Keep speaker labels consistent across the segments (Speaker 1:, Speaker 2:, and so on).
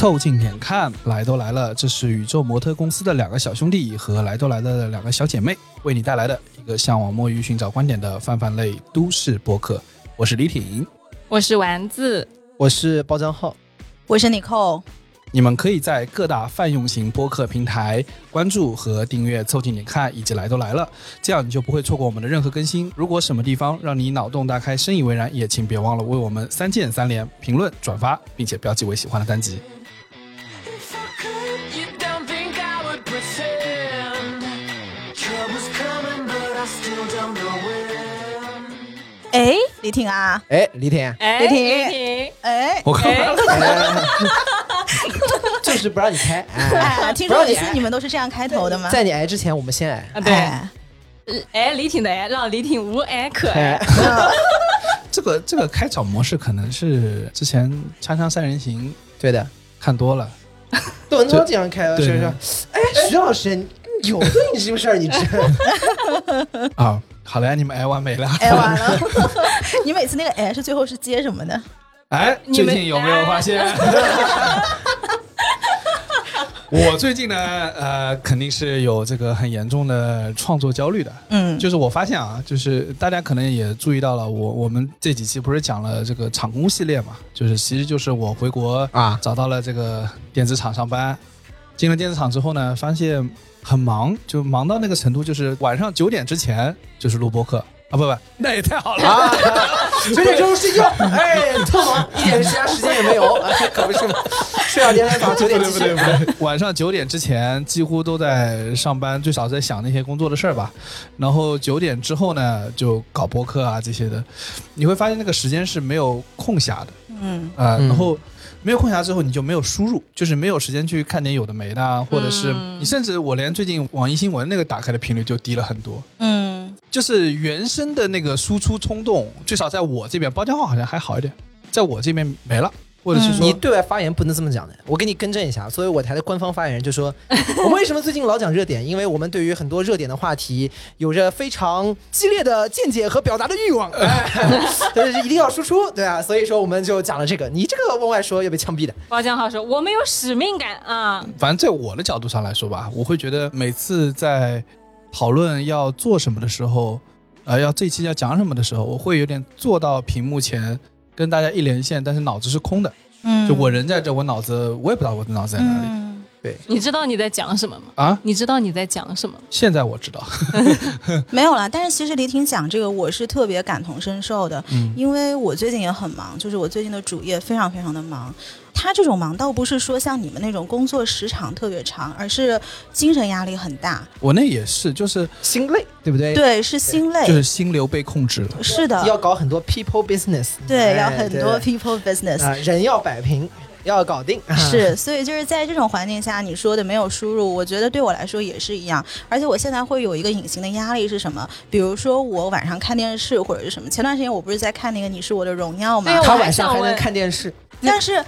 Speaker 1: 凑近点看，来都来了，这是宇宙模特公司的两个小兄弟和来都来了的两个小姐妹为你带来的一个向往摸鱼、寻找观点的泛泛类都市播客。我是李挺，
Speaker 2: 我是丸子，
Speaker 3: 我是包账号，
Speaker 4: 我是李扣。
Speaker 1: 你们可以在各大泛用型播客平台关注和订阅“凑近点看”以及“来都来了”，这样你就不会错过我们的任何更新。如果什么地方让你脑洞大开、深以为然，也请别忘了为我们三键三连、评论、转发，并且标记为喜欢的单集。
Speaker 4: 哎，李挺啊，
Speaker 3: 哎，李挺，
Speaker 2: 哎，
Speaker 4: 李挺哎，
Speaker 1: 我看
Speaker 2: 哎，
Speaker 3: 就是不让你开，哎，
Speaker 4: 哎，听说每次你们都是这样开头的吗？
Speaker 3: 在你挨之前，我们先挨。
Speaker 2: 啊对，
Speaker 4: 哎。
Speaker 2: 哎，李挺的哎，让李挺无哎可
Speaker 3: 哎。
Speaker 2: 爱，，
Speaker 1: 这个这个开场模式可能是之前《锵锵三人行》
Speaker 3: 对的，
Speaker 1: 看多了，
Speaker 3: 都都这样开了，
Speaker 1: 对
Speaker 3: 是不是？哎，徐老师，有对你这个事儿？你知
Speaker 1: 啊，好了，你们挨完没了？
Speaker 4: 挨完了，你每次那个挨是最后是接什么的？
Speaker 1: 哎，最近有没有发现？我最近呢，呃，肯定是有这个很严重的创作焦虑的。
Speaker 4: 嗯，
Speaker 1: 就是我发现啊，就是大家可能也注意到了，我我们这几期不是讲了这个厂工系列嘛，就是其实就是我回国
Speaker 3: 啊
Speaker 1: 找到了这个电子厂上班，进了电子厂之后呢，发现很忙，就忙到那个程度，就是晚上九点之前就是录播课啊，不不，那也太好了。
Speaker 3: 啊，九点钟睡觉，哎，特忙，一点其他时间也没有，哎 可不是吗？睡两天再早九点继续
Speaker 1: 不对不。对不对，晚上九点之前几乎都在上班，最少在想那些工作的事儿吧。然后九点之后呢，就搞播客啊这些的，你会发现那个时间是没有空暇的
Speaker 4: 嗯
Speaker 1: 啊、
Speaker 3: 嗯
Speaker 1: 然后没有空暇之后，你就没有输入，就是没有时间去看点有的没的啊，或者是
Speaker 2: 嗯。
Speaker 1: 你甚至我连最近网易新闻那个打开的频率就低了很多。
Speaker 4: 嗯，
Speaker 1: 就是原生的那个输出冲动，至少在我这边，包浆号好像还好一点，在我这边没了，或者是说
Speaker 3: 你对外发言不能这么讲的，我给你更正一下。所以我台的官方发言人就说，我们为什么最近老讲热点？因为我们对于很多热点的话题有着非常激烈的见解和表达的欲望，哎，但是一定要输出，对啊，所以说我们就讲了这个。你这个往外说要被枪毙的。
Speaker 2: 包江浩说我们有使命感啊，
Speaker 1: 反正在我的角度上来说吧，我会觉得每次在讨论要做什么的时候，呃，要这一期要讲什么的时候，我会有点坐到屏幕前跟大家一连线，但是脑子是空的。
Speaker 4: 嗯，
Speaker 1: 就我人在这，我脑子我也不知道我的脑子在哪里、
Speaker 4: 嗯
Speaker 2: 你知道你在讲什么吗？
Speaker 1: 啊。
Speaker 2: 你知道你在讲什么吗？
Speaker 1: 现在我知道，
Speaker 4: 没有啦，但是其实李挺讲这个，我是特别感同身受的，
Speaker 1: 嗯
Speaker 4: 因为我最近也很忙，就是我最近的主业非常非常的忙。他这种忙倒不是说像你们那种工作时长特别长，而是精神压力很大，
Speaker 1: 我那也是，就是
Speaker 3: 心累，对不对？，
Speaker 4: 对，是心累，
Speaker 1: 就是心流被控制了。
Speaker 4: 是的，
Speaker 3: 要搞很多 people business，
Speaker 4: 对，
Speaker 3: 哎
Speaker 4: 要很多 people business，
Speaker 3: 啊，人要摆平，要搞定。
Speaker 4: 是，所以就是在这种环境下，你说的没有输入，我觉得对我来说也是一样。而且我现在会有一个隐形的压力是什么？比如说我晚上看电视或者是什么。前段时间我不是在看那个《你是我的荣耀》吗
Speaker 2: 对？
Speaker 3: 他晚上还能看电视，
Speaker 4: 但是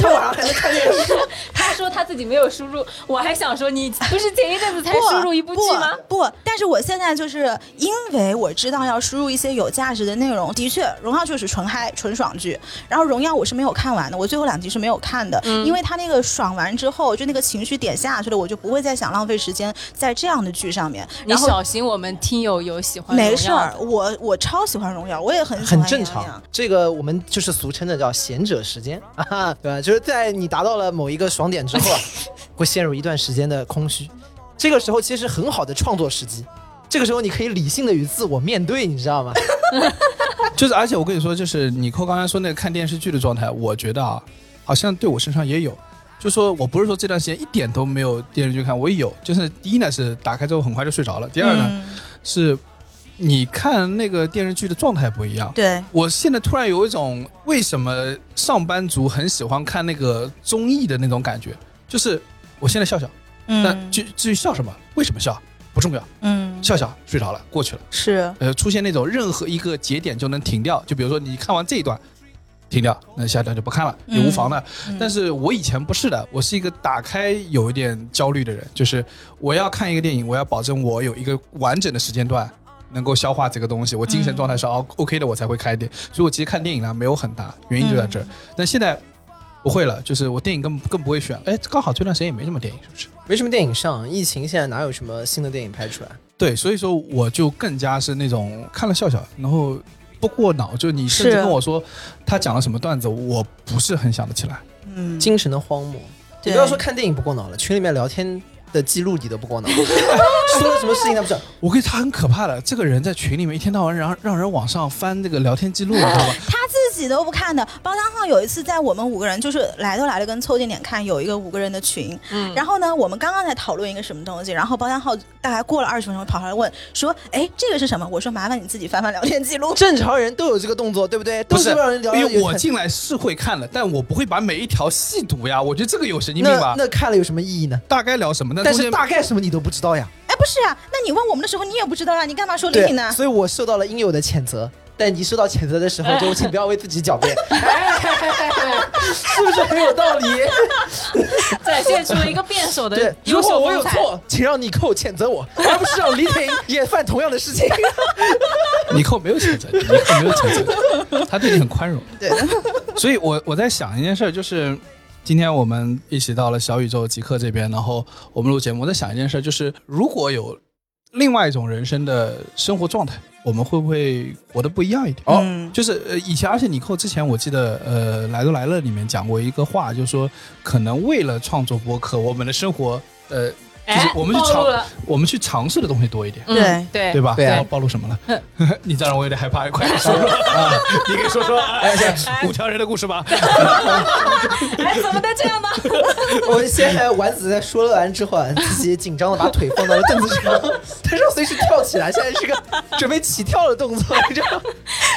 Speaker 3: 他晚上还能看电视。
Speaker 2: 他说他自己没有输入，我还想说你不是前一阵子才输入一部剧吗？
Speaker 4: 不？不，但是我现在就是因为我知道要输入一些有价值的内容。的确，《荣耀》就是纯嗨、纯爽剧。然后《荣耀》我是没有看完的，我最后两集是没有看的，
Speaker 2: 嗯
Speaker 4: 因为他那个爽完之后，就那个情绪点下去了，我就不会再想浪费时间在这样的剧上面。
Speaker 2: 你
Speaker 4: 然后
Speaker 2: 小心我们听友有喜欢
Speaker 4: 没事儿，我我超喜欢《荣耀》，我也很喜欢
Speaker 3: 很正常。这个我们就是俗称的叫贤者时间 啊，对吧？就是在你达到了某一个爽点之后啊，会陷入一段时间的空虚。这个时候其实很好的创作时机，这个时候你可以理性的与自我面对，你知道吗？
Speaker 1: 就是，而且我跟你说，就是你扣刚才说那个看电视剧的状态，我觉得啊，好像对我身上也有。就说我不是说这段时间一点都没有电视剧看，我也有。就是第一呢是打开之后很快就睡着了，第二呢、
Speaker 4: 嗯
Speaker 1: 是你看那个电视剧的状态不一样。
Speaker 4: 对，
Speaker 1: 我现在突然有一种为什么上班族很喜欢看那个综艺的那种感觉，就是我现在笑笑，那
Speaker 4: 嗯
Speaker 1: 至至于笑什么，为什么笑？不重要，
Speaker 4: 嗯。
Speaker 1: 笑笑睡着了，过去了。
Speaker 4: 是。
Speaker 1: 呃，出现那种任何一个节点就能停掉，就比如说你看完这一段，停掉，那下一段就不看了，也无妨的。
Speaker 4: 嗯。
Speaker 1: 但是我以前不是的，我是一个打开有一点焦虑的人，就是我要看一个电影，我要保证我有一个完整的时间段能够消化这个东西，我精神状态是 O OK 的，我才会开店。所以我其实看电影呢没有很大，原因就在这儿。但现在不会了，就是我电影更更不会选。哎，刚好这段时间也没什么电影，是不是？
Speaker 3: 没什么电影上，疫情现在哪有什么新的电影拍出来？
Speaker 1: 对，所以说我就更加是那种看了笑笑，然后不过脑。就你甚至跟我说他讲了什么段子，我不是很想得起来。
Speaker 4: 嗯，
Speaker 3: 精神的荒漠。你不要说看电影不过脑了，群里面聊天的记录你都不过脑，说了什么事情他不知道。
Speaker 1: 我跟你他很可怕的，这个人在群里面一天到晚让让人往上翻这个聊天记录，你知道吧？
Speaker 4: 己都不看的。包厢号有一次在我们五个人就是来都来了跟凑近点看有一个五个人的群，
Speaker 2: 嗯
Speaker 4: 然后呢，我们刚刚在讨论一个什么东西，然后包厢号大概过了二十分钟跑上来问说：“哎，这个是什么？”我说：“麻烦你自己翻翻聊天记录。
Speaker 3: 正常人都有这个动作，对不对？都
Speaker 1: 不是，
Speaker 3: 让人聊。
Speaker 1: 因为我进来是会看的，但我不会把每一条细读呀。我觉得这个有神经病吧？
Speaker 3: 那看了有什么意义呢？
Speaker 1: 大概聊什么？呢
Speaker 3: 但是大概什么你都不知道呀。”
Speaker 4: 哎，不是啊，那你问我们的时候你也不知道啊，你干嘛说李
Speaker 3: 对
Speaker 4: 挺呢，？
Speaker 3: 所以我受到了应有的谴责。但你受到谴责的时候，就请不要为自己狡辩，是不是很有道理？
Speaker 2: 展现出了一个辩手的
Speaker 3: 对，如果我有。错，请让尼寇谴责我，而不是让李挺也犯同样的事情。
Speaker 1: 尼寇没有谴责你，尼寇没有谴责你，他对你很宽容。
Speaker 4: 对，
Speaker 1: 所以我我在想一件事儿，就是今天我们一起到了小宇宙极客这边，然后我们录节目，我在想一件事儿，就是如果有另外一种人生的生活状态，我们会不会活得不一样一点？
Speaker 3: 哦
Speaker 4: 嗯
Speaker 1: 就是呃，以前而且你扣之前我记得呃，来都来了里面讲过一个话，就是说可能为了创作播客，我们的生活呃，就是
Speaker 2: 哎，
Speaker 1: 我们去尝我们去尝试的东西多一点。
Speaker 4: 对
Speaker 2: 嗯对
Speaker 1: 对吧？
Speaker 3: 对啊
Speaker 1: 暴暴露什么了？你再让我有点害怕，快点说说 啊！你给说说哎五条人的故事吧。
Speaker 2: 哎，怎么能这样呢？
Speaker 3: 我现在丸子在说了完之后啊，自己紧张的把腿放到了凳子上，他说随时跳起来，现在是个准备起跳的动作，你知道吗？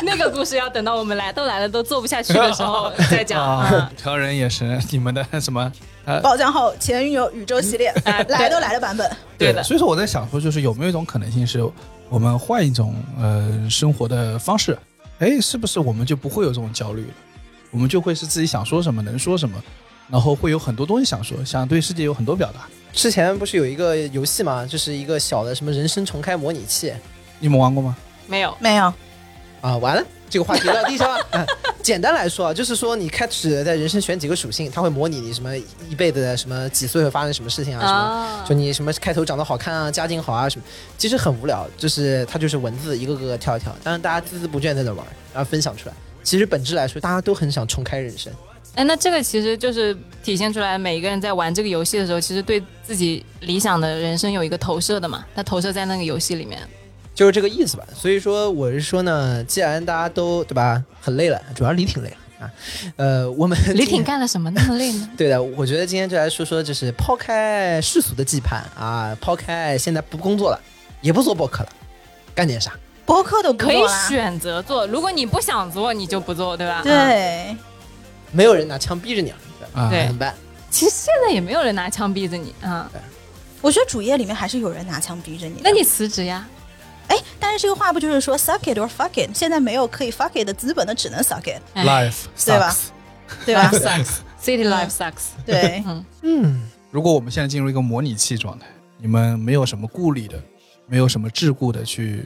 Speaker 2: 那个故事要等到我们来都来了都做不下去的时候再讲。
Speaker 1: 五条人也是你们的什么？呃，
Speaker 4: 包浆号前女友宇宙系列来都来了版本，
Speaker 2: 对的
Speaker 1: 所以说我在想说，就是有没有一种可能性是，我们换一种呃生活的方式，哎，是不是我们就不会有这种焦虑了？我们就会是自己想说什么能说什么，然后会有很多东西想说，想对世界有很多表达。
Speaker 3: 之前不是有一个游戏嘛，就是一个小的什么人生重开模拟器
Speaker 1: 你们玩过吗？
Speaker 2: 没有，
Speaker 4: 没有，
Speaker 3: 啊，完了。这个话题到地上简单来说啊，就是说你开始在人生选几个属性，它会模拟你什么一辈子的什么几岁会发生什么事情啊，什么
Speaker 2: 啊
Speaker 3: 就你什么开头长得好看啊，家境好啊什么，其实很无聊，就是它就是文字一个个跳一跳，当然大家孜孜不倦在那玩，然后分享出来。其实本质来说，大家都很想重开人生。
Speaker 2: 哎，那这个其实就是体现出来，每一个人在玩这个游戏的时候，其实对自己理想的人生有一个投射的嘛，他投射在那个游戏里面。
Speaker 3: 就是这个意思吧。所以说，我是说呢，既然大家都对吧，很累了，主要李挺累了啊。呃，我们
Speaker 2: 李挺干了什么那么累呢？
Speaker 3: 对的，我觉得今天就来说说，就是抛开世俗的羁绊啊，抛开现在不工作了，也不做博客了，干点啥？
Speaker 4: 博客都
Speaker 2: 可以选择做，如果你不想做，你就不做，对吧？嗯。
Speaker 4: 对，
Speaker 3: 没有人拿枪逼着你了，对吧？
Speaker 1: 啊，
Speaker 2: 对
Speaker 3: 怎么办？
Speaker 2: 其实现在也没有人拿枪逼着你啊，
Speaker 4: 我觉得主页里面还是有人拿枪逼着你。
Speaker 2: 那你辞职呀？
Speaker 4: 哎，但是这个话不就是说 suck it or fuck it？现在没有可以 fuck it 的资本，那只能 suck it，
Speaker 2: 哎
Speaker 1: life
Speaker 4: 对吧。对吧
Speaker 2: Life？sucks，city life sucks。
Speaker 4: 对，
Speaker 2: 嗯，
Speaker 3: 嗯，
Speaker 1: 如果我们现在进入一个模拟器状态，你们没有什么顾虑的，没有什么桎梏的去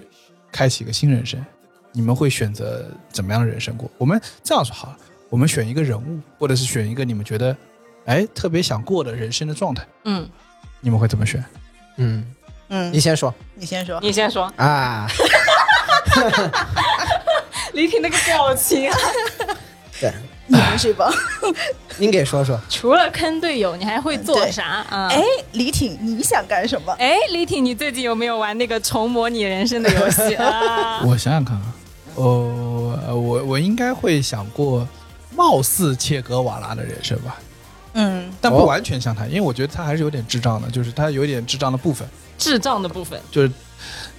Speaker 1: 开启一个新人生，你们会选择怎么样的人生过？我们这样说好了，我们选一个人物，或者是选一个你们觉得哎特别想过的人生的状态，
Speaker 2: 嗯，
Speaker 1: 你们会怎么选？
Speaker 3: 嗯，
Speaker 4: 嗯
Speaker 3: 你，先说
Speaker 4: 你先说。
Speaker 2: 你先说，
Speaker 3: 啊。
Speaker 2: 李挺那个表情，
Speaker 3: 对，
Speaker 4: 你们是吧？
Speaker 3: 您给说说。
Speaker 2: 除了坑队友，你还会做啥啊？
Speaker 4: 哎，李挺，你想干什么？
Speaker 2: 哎，李挺，你最近有没有玩那个重模拟人生的游戏啊？
Speaker 1: 我想想看啊，哦，呃我我应该会想过貌似切格瓦拉的人生吧，
Speaker 4: 嗯，
Speaker 3: 哦
Speaker 1: 但不完全像他，因为我觉得他还是有点智障的，就是他有点智障的部分。
Speaker 2: 智障的部分，
Speaker 1: 就是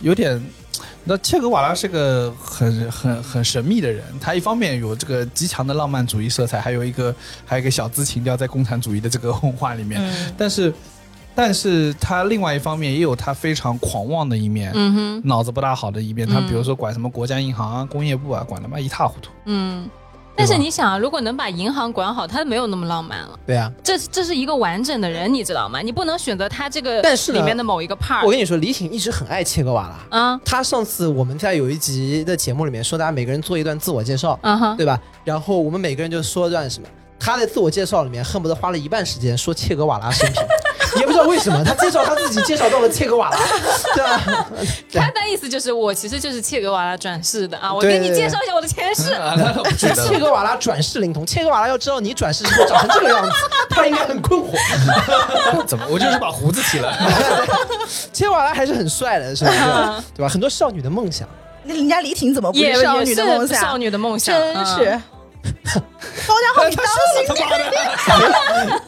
Speaker 1: 有点。那切格瓦拉是个很很很神秘的人，他一方面有这个极强的浪漫主义色彩，还有一个还有一个小资情调在共产主义的这个文化里面，
Speaker 4: 嗯
Speaker 1: 但是但是他另外一方面也有他非常狂妄的一面，
Speaker 2: 嗯哼，
Speaker 1: 脑子不大好的一面。他
Speaker 2: 嗯
Speaker 1: 比如说管什么国家银行啊、工业部啊，管他妈一塌糊涂。
Speaker 2: 嗯。但是你想啊，如果能把银行管好，他没有那么浪漫了。
Speaker 3: 对啊，
Speaker 2: 这这是一个完整的人，你知道吗？你不能选择他这个
Speaker 3: 但是
Speaker 2: 里面的某一个 part
Speaker 3: 我跟你说，李挺一直很爱切格瓦拉。
Speaker 2: 啊
Speaker 3: 他上次我们在有一集的节目里面说，大家每个人做一段自我介绍，
Speaker 2: 啊哈，
Speaker 3: 对吧？然后我们每个人就说段什么。他在自我介绍里面恨不得花了一半时间说切格瓦拉生平，也不知道为什么他介绍他自己介绍到了切格瓦拉，对吧？
Speaker 2: 他的意思就是我其实就是切格瓦拉转世的啊，我给你介绍一下我的前世。
Speaker 3: 切。格瓦拉转世灵童，切格瓦拉要知道你转世之后长成这个样子，他应该很困惑。
Speaker 1: 怎么？我就是把胡子剃了。
Speaker 3: 切格瓦拉还是很帅的，是不是？对吧？很多少女的梦想。
Speaker 4: 那人家李挺怎么不
Speaker 2: 也
Speaker 4: 是少女的梦
Speaker 2: 想少
Speaker 4: 想？
Speaker 2: 女的梦想，嗯
Speaker 4: 真是。高家浩，你当心
Speaker 1: 他妈的！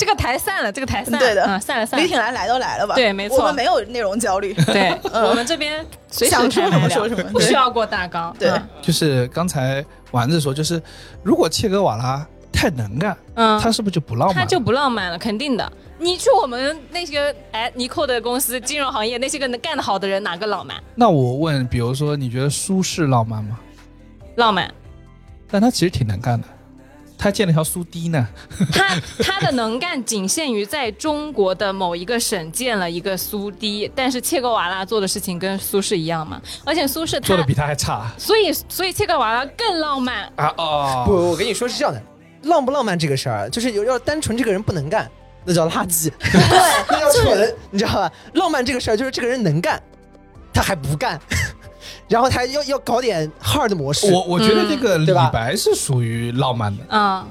Speaker 2: 这个台散了，这个台散了，
Speaker 4: 对的
Speaker 2: 嗯，散了散了。
Speaker 4: 李挺来来都来了吧？
Speaker 2: 对没错
Speaker 4: 我们没有内容焦虑。
Speaker 2: 对，我们这边随时
Speaker 4: 想说什么说什么
Speaker 2: 不需要过大纲。
Speaker 4: 对
Speaker 2: 嗯
Speaker 1: 就是刚才丸子说，就是如果切格瓦拉太能干，
Speaker 2: 嗯，
Speaker 1: 他是不是就不浪漫？
Speaker 2: 他就不浪漫了，肯定的。你去我们那些哎尼寇的公司，金融行业那些个能干得好的人，哪个浪漫？
Speaker 1: 那我问，比如说，你觉得苏轼浪漫吗？
Speaker 2: 浪漫，
Speaker 1: 但他其实挺能干的，他建了条苏堤呢。
Speaker 2: 他他的能干仅限于在中国的某一个省建了一个苏堤，但是切格瓦拉做的事情跟苏轼一样嘛，而且苏轼
Speaker 1: 做的比他还差
Speaker 2: 所以所以切格瓦拉更浪漫。
Speaker 1: 啊！哦，
Speaker 3: 不，我跟你说是这样的，浪不浪漫这个事儿啊，就是有要单纯这个人不能干，那叫垃圾，对 那叫蠢，你知道吧？浪漫这个事儿就是这个人能干，他还不干，然后他要要搞点 hard 模式。
Speaker 1: 我我觉得这个李白是属于浪漫的，
Speaker 2: 嗯，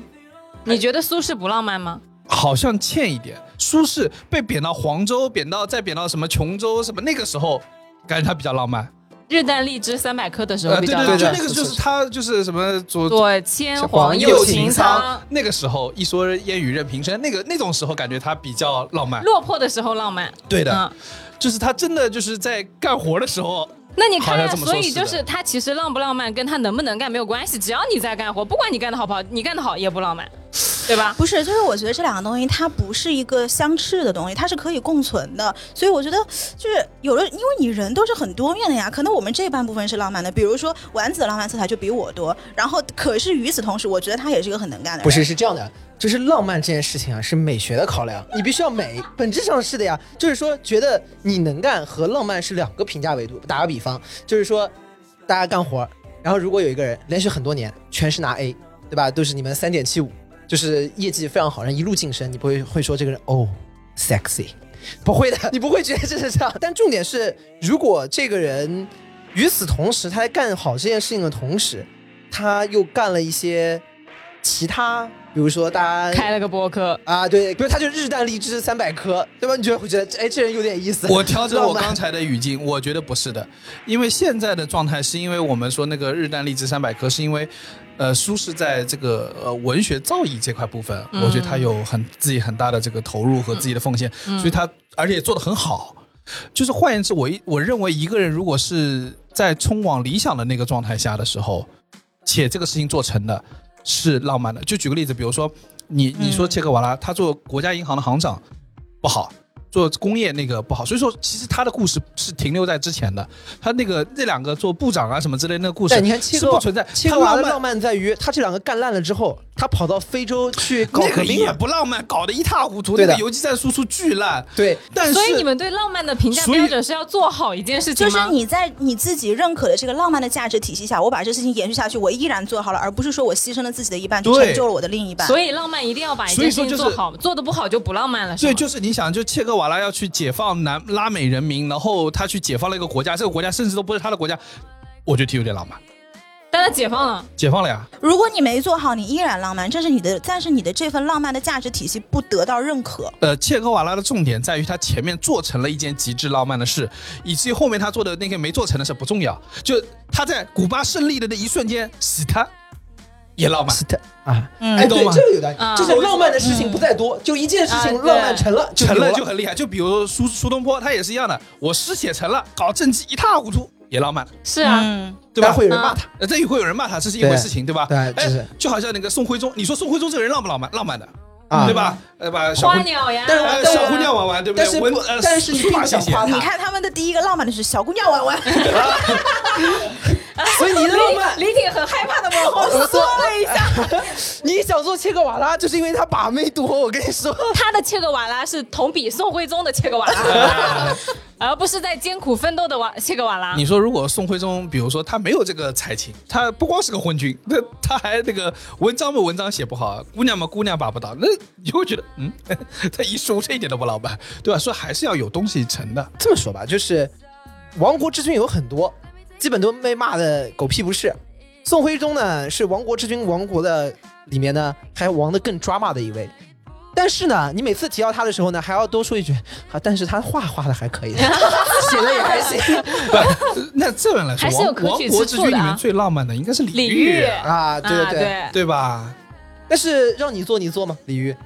Speaker 2: 你觉得苏轼不浪漫吗？
Speaker 1: 好像欠一点。苏轼被贬到黄州，贬到再贬到什么琼州什么，那个时候感觉他比较浪漫。
Speaker 2: 日啖荔枝三百颗的时候
Speaker 1: 呃，
Speaker 2: 比较
Speaker 1: 对对，
Speaker 2: 浪漫。
Speaker 1: 就那个就是他就是什么左
Speaker 2: 左牵
Speaker 3: 黄
Speaker 2: 黄
Speaker 3: 右擎
Speaker 2: 擎
Speaker 3: 苍
Speaker 2: 苍，
Speaker 1: 那个时候一说烟雨任平生，那个那种时候感觉他比较浪漫。
Speaker 2: 落魄的时候浪漫。
Speaker 1: 对的，
Speaker 2: 嗯，
Speaker 1: 就是他真的就是在干活的时候，
Speaker 2: 那你看所以就是他其实浪不浪漫跟他能不能干没有关系，只要你在干活，不管你干的好不好，你干的好也不浪漫，对吧？
Speaker 4: 不是，就是我觉得这两个东西它不是一个相斥的东西，它是可以共存的。所以我觉得就是有了，因为你人都是很多面的呀。可能我们这半部分是浪漫的，比如说丸子的浪漫色彩就比我多，然后可是与此同时，我觉得他也是一个很能干的人。
Speaker 3: 不是，是这样的，就是浪漫这件事情啊，是美学的考量，你必须要美，本质上是的呀。就是说，觉得你能干和浪漫是两个评价维度。打个比方，就是说，大家干活，然后如果有一个人连续很多年全是拿 A，对吧？都是你们三点七五，就是业绩非常好，然后一路晋升，你不会会说这个人哦 sexy，不会的，你不会觉得这是这样。但重点是，如果这个人与此同时，他在干好这件事情的同时，他又干了一些其他，比如说大家
Speaker 2: 开了个播客，
Speaker 3: 啊，对，比如他就日啖荔枝三百颗，对吧？你觉得会觉得，哎，这人有点意思。
Speaker 1: 我调整我刚才的语境，我觉得不是的，因为现在的状态是因为我们说那个日啖荔枝三百颗，是因为。呃，苏轼在这个呃文学造诣这块部分，
Speaker 2: 嗯
Speaker 1: 我觉得他有很自己很大的这个投入和自己的奉献，所以他而且也做得很好。就是换言之，我一我认为一个人如果是在冲往理想的那个状态下的时候，且这个事情做成的，是浪漫的。就举个例子，比如说你你说切格瓦拉，他做国家银行的行长不好，做工业那个不好，所以说其实他的故事是停留在之前的。他那个那两个做部长啊什么之类的那个故事，
Speaker 3: 但你看
Speaker 1: 是不存在。
Speaker 3: 切
Speaker 1: 他浪
Speaker 3: 格瓦的浪漫在于，他这两个干烂了之后，他跑到非洲去搞
Speaker 1: 那个也
Speaker 3: 革命了。
Speaker 1: 不浪漫，搞得一塌糊涂。
Speaker 3: 对的
Speaker 1: 那个游击战输出巨烂，
Speaker 3: 对，
Speaker 1: 但是
Speaker 2: 所以你们对浪漫的评价标准是要做好一件事情？
Speaker 4: 就是你在你自己认可的这个浪漫的价值体系下，我把这事情延续下去，我依然做好了，而不是说我牺牲了自己的一半去成就了我的另一半。
Speaker 2: 所以浪漫一定要把一件事情做好，做的不好就不浪漫了，是
Speaker 1: 对，就是你想，就切格瓦拉要去解放南拉美人民，然后他去解放了一个国家，这个国家甚至都不是他的国家，我觉得挺有点浪漫。
Speaker 2: 但他解放了，
Speaker 1: 解放了呀，
Speaker 4: 如果你没做好，你依然浪漫，这是你的，但是你的这份浪漫的价值体系不得到认可。
Speaker 1: 呃，切格瓦拉的重点在于他前面做成了一件极致浪漫的事，以至于后面他做的那些没做成的事不重要，就他在古巴胜利的那一瞬间死他也浪漫。
Speaker 3: 是的啊，
Speaker 4: 嗯。
Speaker 3: 哎，对，这个有道理
Speaker 2: 啊，
Speaker 3: 就是浪漫的事情不在多，就一件事情浪漫成了，
Speaker 1: 成了就很厉害，就比如苏苏东坡，他也是一样的，我诗写成了，搞政绩一塌糊涂，也浪漫，
Speaker 2: 是啊，
Speaker 4: 嗯，
Speaker 1: 对吧？
Speaker 3: 会有人骂他。
Speaker 1: 呃，这也会有人骂他，这是一回事情，对吧？
Speaker 3: 对
Speaker 1: 哎
Speaker 3: 就是
Speaker 1: 就好像那个宋徽宗，你说宋徽宗这个人浪不浪漫？浪漫的，
Speaker 3: 啊。
Speaker 1: 对吧？呃，把小姑
Speaker 2: 花鸟呀，
Speaker 3: 但是
Speaker 1: 小姑娘玩玩，对不对？
Speaker 3: 但是不
Speaker 1: 文呃，
Speaker 3: 但是你
Speaker 1: 书法写写。
Speaker 3: 并不想夸他。
Speaker 4: 你看他们的第一个浪漫的是小姑娘玩玩，
Speaker 3: 所以你的浪漫，
Speaker 2: 李挺很害怕的往后缩了一下。
Speaker 3: 你想做切格瓦拉，就是因为他把妹多。我跟你说，
Speaker 2: 他的切格瓦拉是同比宋徽宗的切格瓦拉。而不是在艰苦奋斗的瓦切格瓦拉。
Speaker 1: 你说如果宋徽宗，比如说他没有这个才情，他不光是个昏君，那他还那个文章嘛文章写不好，姑娘嘛姑娘把不到，那你会觉得嗯，他一书这一点都不浪漫，对吧？所以还是要有东西成的。
Speaker 3: 这么说吧，就是亡国之君有很多，基本都被骂的狗屁不是。宋徽宗呢是亡国之君亡国的里面呢还亡的更抓马的一位。但是呢，你每次提到他的时候呢，还要多说一句啊，但是他画画的还可以，字 写的也还行
Speaker 1: 不，那这样来说，亡亡国之君里面最浪漫的应该是李
Speaker 2: 李
Speaker 1: 煜
Speaker 2: 煜
Speaker 3: 啊，对对对。
Speaker 2: 啊对，
Speaker 1: 对吧？
Speaker 3: 但是让你做你做吗，李煜？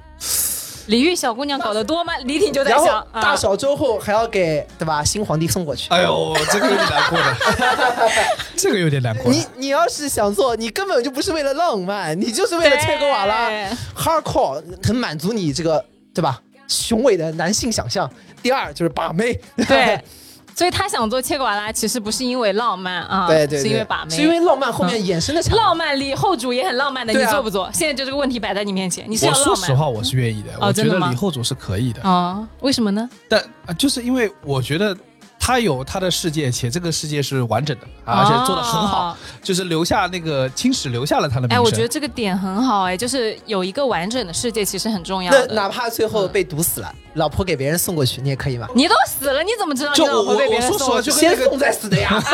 Speaker 2: 李煜小姑娘搞得多吗？李挺就在
Speaker 3: 然后
Speaker 2: 想，啊
Speaker 3: 大小周后还要给对吧新皇帝送过去。
Speaker 1: 哎呦，这个有点难过的，这个有点难过的。
Speaker 3: 你你要是想做，你根本就不是为了浪漫，你就是为了切格瓦拉 hardcore，很满足你这个对吧雄伟的男性想象。第二就是把妹，
Speaker 2: 对，所以他想做切格瓦拉，其实不是因为浪漫啊，
Speaker 3: 对对对，
Speaker 2: 是因为把妹，
Speaker 3: 是因为浪漫后面衍生的产物。
Speaker 2: 浪漫里后主也很浪漫的，你做不做？现在就这个问题摆在你面前，你是要浪漫？
Speaker 1: 说实话，我是愿意的。我觉得李后主是可以的，
Speaker 2: 哦，为什么呢？
Speaker 1: 但啊就是因为我觉得他有他的世界，且这个世界是完整的，而且做的很好
Speaker 2: 哦，
Speaker 1: 就是留下那个青史留下了他的名声。
Speaker 2: 哎，我觉得这个点很好，哎，就是有一个完整的世界，其实很重要的。
Speaker 3: 那哪怕最后被毒死了，老婆给别人送过去，你也可以吗？
Speaker 2: 你都死了，你怎么知道你
Speaker 1: 就
Speaker 2: 老婆被别人
Speaker 1: 我我说实话
Speaker 2: 送了？
Speaker 1: 就跟那个
Speaker 3: 先送再死的呀。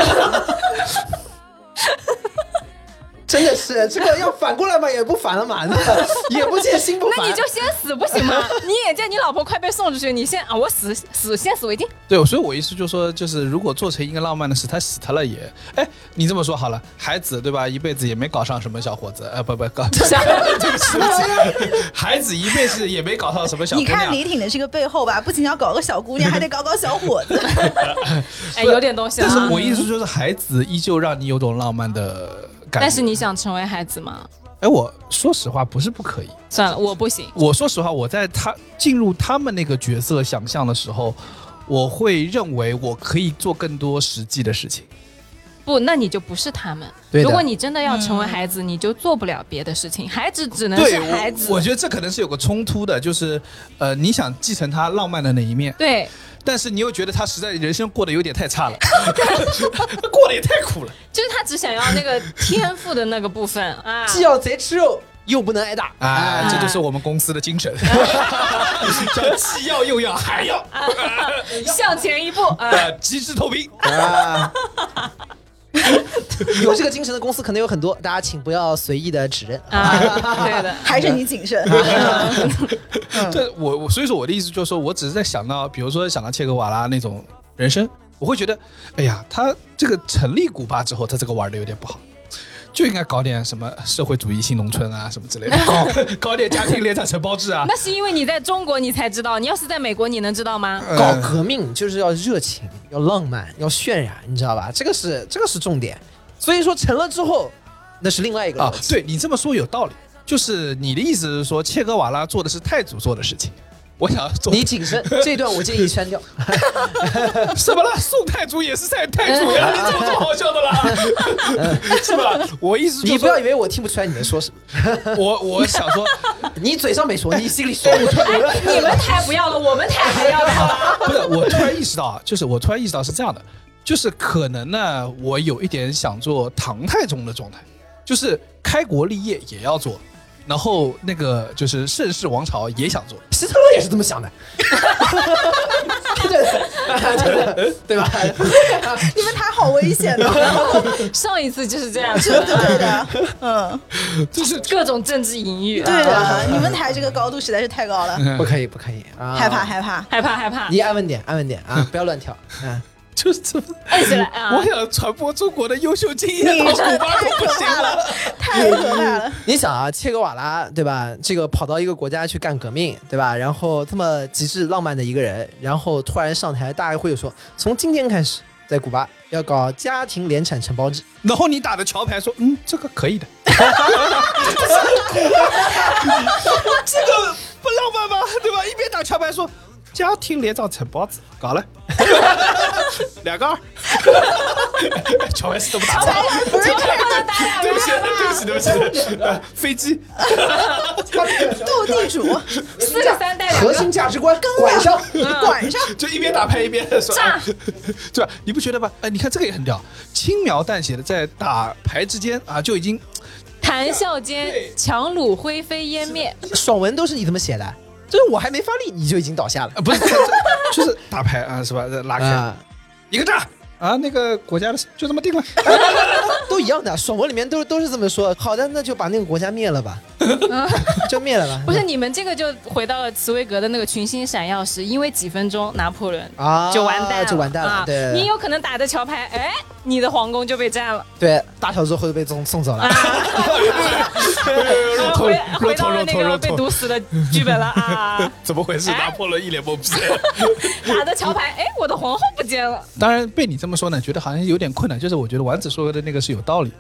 Speaker 3: 真的是这个要反过来嘛，也不反了嘛，那 也不见心不烦。
Speaker 2: 那你就先死不行吗？你眼见你老婆快被送出去，你先啊，我死死先死为敬。
Speaker 1: 对，所以我意思就是说，就是如果做成一个浪漫的事，他死他了也，哎，你这么说好了，孩子对吧？一辈子也没搞上什么小伙子，呃，不不搞，对不孩子一辈子也没搞上什么小姑
Speaker 4: 你看。李挺的这个背后吧，不仅要搞个小姑娘，还得搞搞小伙子。
Speaker 2: 哎，有点东西
Speaker 1: 但是
Speaker 2: 啊。
Speaker 1: 我意思就是，孩子依旧让你有种浪漫的
Speaker 2: 但是你想成为孩子吗？
Speaker 1: 哎，我说实话，不是不可以。
Speaker 2: 算了，我不行。
Speaker 1: 我说实话，我在他进入他们那个角色想象的时候，我会认为我可以做更多实际的事情。
Speaker 2: 不，那你就不是他们。如果你真的要成为孩子，你就做不了别的事情。孩子只能，是孩子。
Speaker 1: 我我觉得这可能是有个冲突的，就是呃，你想继承他浪漫的那一面，
Speaker 2: 对，
Speaker 1: 但是你又觉得他实在人生过得有点太差了，过得也太苦了
Speaker 2: 就是他只想要那个天赋的那个部分 啊。
Speaker 3: 既要贼吃肉，又不能挨打
Speaker 1: 啊！这就是我们公司的精神，叫既要又要还要，
Speaker 2: 向前一步啊！
Speaker 1: 呃，极致透明。
Speaker 3: 啊！有这个精神的公司可能有很多，大家请不要随意的指认。
Speaker 2: 啊，对的，
Speaker 4: 还是你谨慎。
Speaker 1: 这 我我所以说我的意思就是说，我只是在想到，比如说想到切格瓦拉那种人生，我会觉得，哎呀，他这个成立古巴之后，他这个玩的有点不好。就应该搞点什么社会主义新农村啊，什么之类的，搞搞点家庭联产承包制啊。
Speaker 2: 那是因为你在中国你才知道，你要是在美国你能知道吗？
Speaker 1: 呃
Speaker 3: 搞革命就是要热情，要浪漫，要渲染，你知道吧？这个是这个是重点。所以说成了之后，那是另外一个
Speaker 1: 啊对你这么说有道理，就是你的意思是说，切格瓦拉做的是太祖做的事情，我想要做
Speaker 3: 你谨慎，这段我建议删掉。
Speaker 1: 什么了？宋太祖也是太太祖呀，你怎么这么好笑的啦？是吧？我意思就是
Speaker 3: 你不要以为我听不出来你在说什么，
Speaker 1: 我我想说，
Speaker 3: 你嘴上没说，你心里说不出来。
Speaker 2: 你们台不要了，我们台还要了好吧？
Speaker 1: 不是，我突然意识到啊，就是我突然意识到是这样的，就是可能呢，我有一点想做唐太宗的状态，就是开国立业也要做，然后那个就是盛世王朝也想做，
Speaker 3: 希特勒也是这么想的，对对对吧？
Speaker 4: 你们台好危险的，
Speaker 2: 上一次就是这样
Speaker 4: 对的，嗯，
Speaker 1: 就是
Speaker 2: 各种政治隐喻，
Speaker 4: 对
Speaker 2: 啊
Speaker 4: 的，你们台这个高度实在是太高了，
Speaker 3: 不可以，不可以。啊！
Speaker 4: 害怕害怕。
Speaker 2: 害怕害怕，
Speaker 3: 你安稳点，安稳点啊，不要乱跳。嗯，
Speaker 1: 就是这么，
Speaker 2: 摁起来啊
Speaker 1: 我！想传播中国的优秀经验古巴
Speaker 4: 可
Speaker 1: 不行了。
Speaker 4: 太可怕了。
Speaker 3: 你想啊，切格瓦拉对吧？这个跑到一个国家去干革命对吧？然后这么极致浪漫的一个人，然后突然上台，大家会有说，从今天开始，在古巴要搞家庭联产承包制。
Speaker 1: 然后你打的桥牌说，嗯，这个可以的，这个不浪漫吗？对吧？一边打桥牌说，家庭联产承包制，搞了，两个二，乔白石怎么打仗？
Speaker 2: 不是不能打两
Speaker 1: 对
Speaker 2: 个
Speaker 1: 不起，对不起，对不起，呃飞机，
Speaker 4: 斗地主，
Speaker 2: 四个三带两
Speaker 3: 核
Speaker 2: 个，
Speaker 3: 心价值观管上。
Speaker 4: 管上。
Speaker 1: 就一边打牌一边说，
Speaker 2: 炸
Speaker 1: 哎对吧？你不觉得吧？哎，你看这个也很屌，轻描淡写的在打牌之间啊，就已经
Speaker 2: 谈笑间强弩灰飞烟灭。
Speaker 3: 爽文都是你怎么写的，就是我还没发力你就已经倒下了
Speaker 1: 啊，不是，就是打牌啊，是吧？拉开
Speaker 3: 啊，
Speaker 1: 一个炸啊，那个国家的就这么定了。
Speaker 3: 都一样的。爽文里面都都是这么说。好的，那就把那个国家灭了吧，就灭了吧。
Speaker 2: 不是你们这个就回到了茨威格的那个群星闪耀时，因为几分钟拿破仑
Speaker 3: 啊，
Speaker 2: 就完蛋了，
Speaker 3: 就完蛋了。
Speaker 2: 啊
Speaker 3: 对，
Speaker 2: 你有可能打着桥牌，哎，你的皇宫就被占了，
Speaker 3: 对大小之后就被送送走了。
Speaker 2: 啊 回回到了那个被毒死的剧本了啊！
Speaker 1: 怎么回事？
Speaker 2: 哎
Speaker 1: 拿破仑一脸懵逼。
Speaker 2: 打着桥牌，哎，我的皇后不见了。
Speaker 1: 当然被你这么说呢，觉得好像有点困难。就是我觉得丸子说的那个是有道理，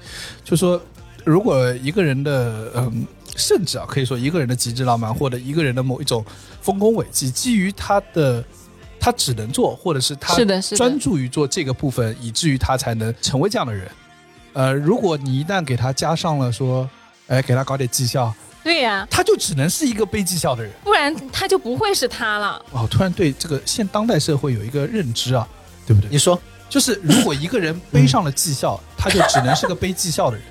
Speaker 1: 就说如果一个人的嗯，甚至啊，可以说一个人的极致浪漫，或者一个人的某一种丰功伟绩，基于他的他只能做，或者是他专注于做这个部分，以至于他才能成为这样的人。呃，如果你一旦给他加上了说，哎，给他搞点绩效，
Speaker 2: 对呀、
Speaker 1: 他就只能是一个背绩效的人。
Speaker 2: 不然他就不会是他了。
Speaker 1: 哦，突然对这个现当代社会有一个认知啊，对不对？
Speaker 3: 你说
Speaker 1: 就是如果一个人背上了绩效，他就只能是个背绩效的人，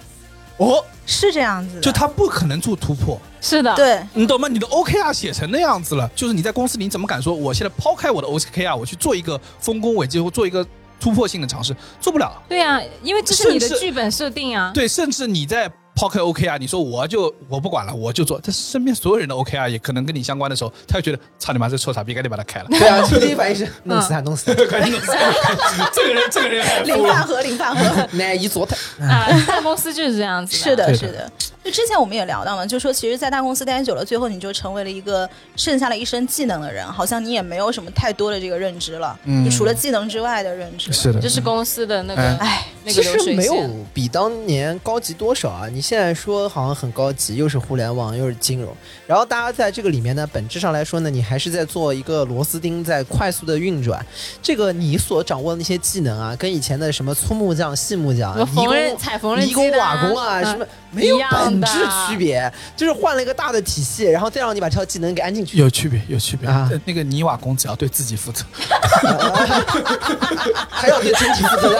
Speaker 3: 哦，
Speaker 4: 是这样子的，
Speaker 1: 就他不可能做突破，
Speaker 2: 是的，
Speaker 4: 对，
Speaker 1: 你懂吗？你的 OKR 写成那样子了，就是你在公司里你怎么敢说我现在抛开我的 OKR，我去做一个丰功伟绩或做一个突破性的尝试，做不了。
Speaker 2: 对呀、因为这是你的剧本设定啊。
Speaker 1: 对，甚至你在抛开 OKR，你说我就我不管了，我就做，但是身边所有人的 OKR 也可能跟你相关的时候，他就觉得操你妈这臭傻逼，赶紧把他开了。
Speaker 3: 对啊，第一反应是弄死他，弄死他，
Speaker 1: 赶紧弄死他这个人，这个人还
Speaker 4: 领饭盒，领饭盒。
Speaker 3: 那一左他。
Speaker 2: 啊，大公司就是这样子
Speaker 4: 是的是的。就之前我们也聊到嘛，就说其实，在大公司待久了，最后你就成为了一个剩下了一身技能的人，好像你也没有什么太多的这个认知了，
Speaker 1: 嗯
Speaker 4: 就除了技能之外的认知。
Speaker 1: 是的，
Speaker 2: 就是公司的那个
Speaker 1: 哎
Speaker 4: 哎，
Speaker 2: 那个
Speaker 3: 其实没
Speaker 2: 流水线。
Speaker 3: 有比当年高级多少啊！你现在说好像很高级，又是互联网又是金融，然后大家在这个里面呢，本质上来说呢，你还是在做一个螺丝钉，在快速的运转。这个你所掌握的那些技能啊，跟以前的什么粗木匠、细木匠、泥工
Speaker 2: 缝纫、踩缝纫
Speaker 3: 泥工、瓦工啊，
Speaker 2: 嗯
Speaker 3: 什么没有
Speaker 2: 一样的
Speaker 3: 本质区别，就是换了一个大的体系，然后再让你把这套技能给安进去。
Speaker 1: 有区别，有区别。
Speaker 3: 啊
Speaker 1: 呃那个泥瓦工只要对自己负责，
Speaker 3: 还要对整体负责的，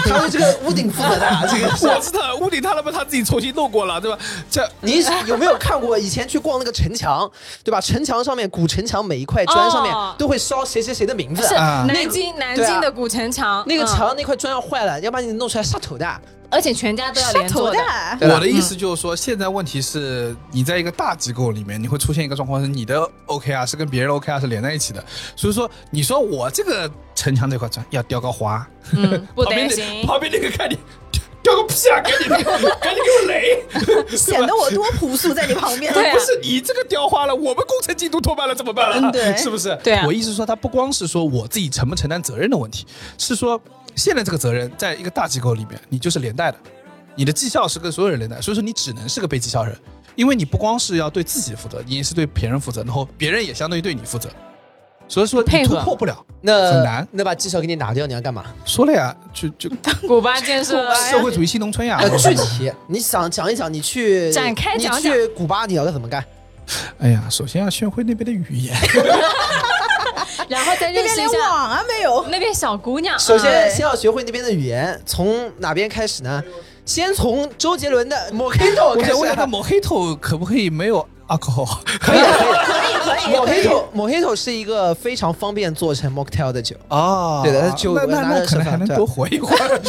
Speaker 3: 还要对这个屋顶负责的，这个。
Speaker 1: 我知道屋顶他他妈他自己重新弄过了，对吧？这
Speaker 3: 你有没有看过以前去逛那个城墙，对吧？城墙上面古城墙每一块砖上面
Speaker 2: 哦
Speaker 3: 都会烧谁谁谁的名字。
Speaker 2: 是
Speaker 1: 啊
Speaker 2: 南京南京的古城墙，
Speaker 3: 那个
Speaker 2: 嗯
Speaker 3: 墙那块砖要坏了，要把你弄出来杀头的。
Speaker 2: 而且全家都要连坐的。
Speaker 4: 头的，
Speaker 1: 我的意思就是说，现在问题是你在一个大机构里面，你会出现一个状况是你的 OKR 是跟别人 OKR 是连在一起的，所以说你说我这个城墙这块砖要雕个花，
Speaker 2: 嗯，不担心。
Speaker 1: 旁边那个看你雕个屁啊，赶紧赶紧给我 雷，
Speaker 4: 显得我多朴素在你旁边。
Speaker 2: 对啊
Speaker 1: 不是你这个雕花了，我们工程进度拖慢了怎么办了？
Speaker 4: 嗯对
Speaker 1: 是不是？
Speaker 2: 对啊
Speaker 1: 我意思说，他不光是说我自己承不承担责任的问题，是说现在这个责任在一个大机构里面，你就是连带的，你的绩效是跟所有人连带，所以说你只能是个被绩效人，因为你不光是要对自己负责，你也是对别人负责，然后别人也相当于对你负责，所以说你
Speaker 2: 配合
Speaker 1: 突破不了。
Speaker 3: 那
Speaker 1: 很难
Speaker 3: 那把绩效给你拿掉，你要干嘛？
Speaker 1: 说了呀，就就
Speaker 2: 古巴建设
Speaker 1: 社会主义新农村呀，
Speaker 3: 呃，具体你想讲一讲，你去
Speaker 2: 展开讲
Speaker 3: 你去古巴你要怎么干？
Speaker 1: 哎呀，首先要学会那边的语言，
Speaker 2: 然后在
Speaker 4: 那边连
Speaker 2: 认识一下
Speaker 4: 网啊没有，
Speaker 2: 那边小姑娘。
Speaker 3: 首先
Speaker 2: 嗯
Speaker 3: 先要学会那边的语言，从哪边开始呢？先从周杰伦的《Mojito
Speaker 1: 我》
Speaker 3: 开始
Speaker 1: 想问一下，抹黑头可不可以没有 alcohol？
Speaker 3: 可以，可以，可以可以。Mojito Mojito 是一个非常方便做成 mocktail 的酒。
Speaker 1: 哦
Speaker 3: 对的它酒
Speaker 1: 那那
Speaker 3: 拿
Speaker 1: 那可能还能多活一会儿。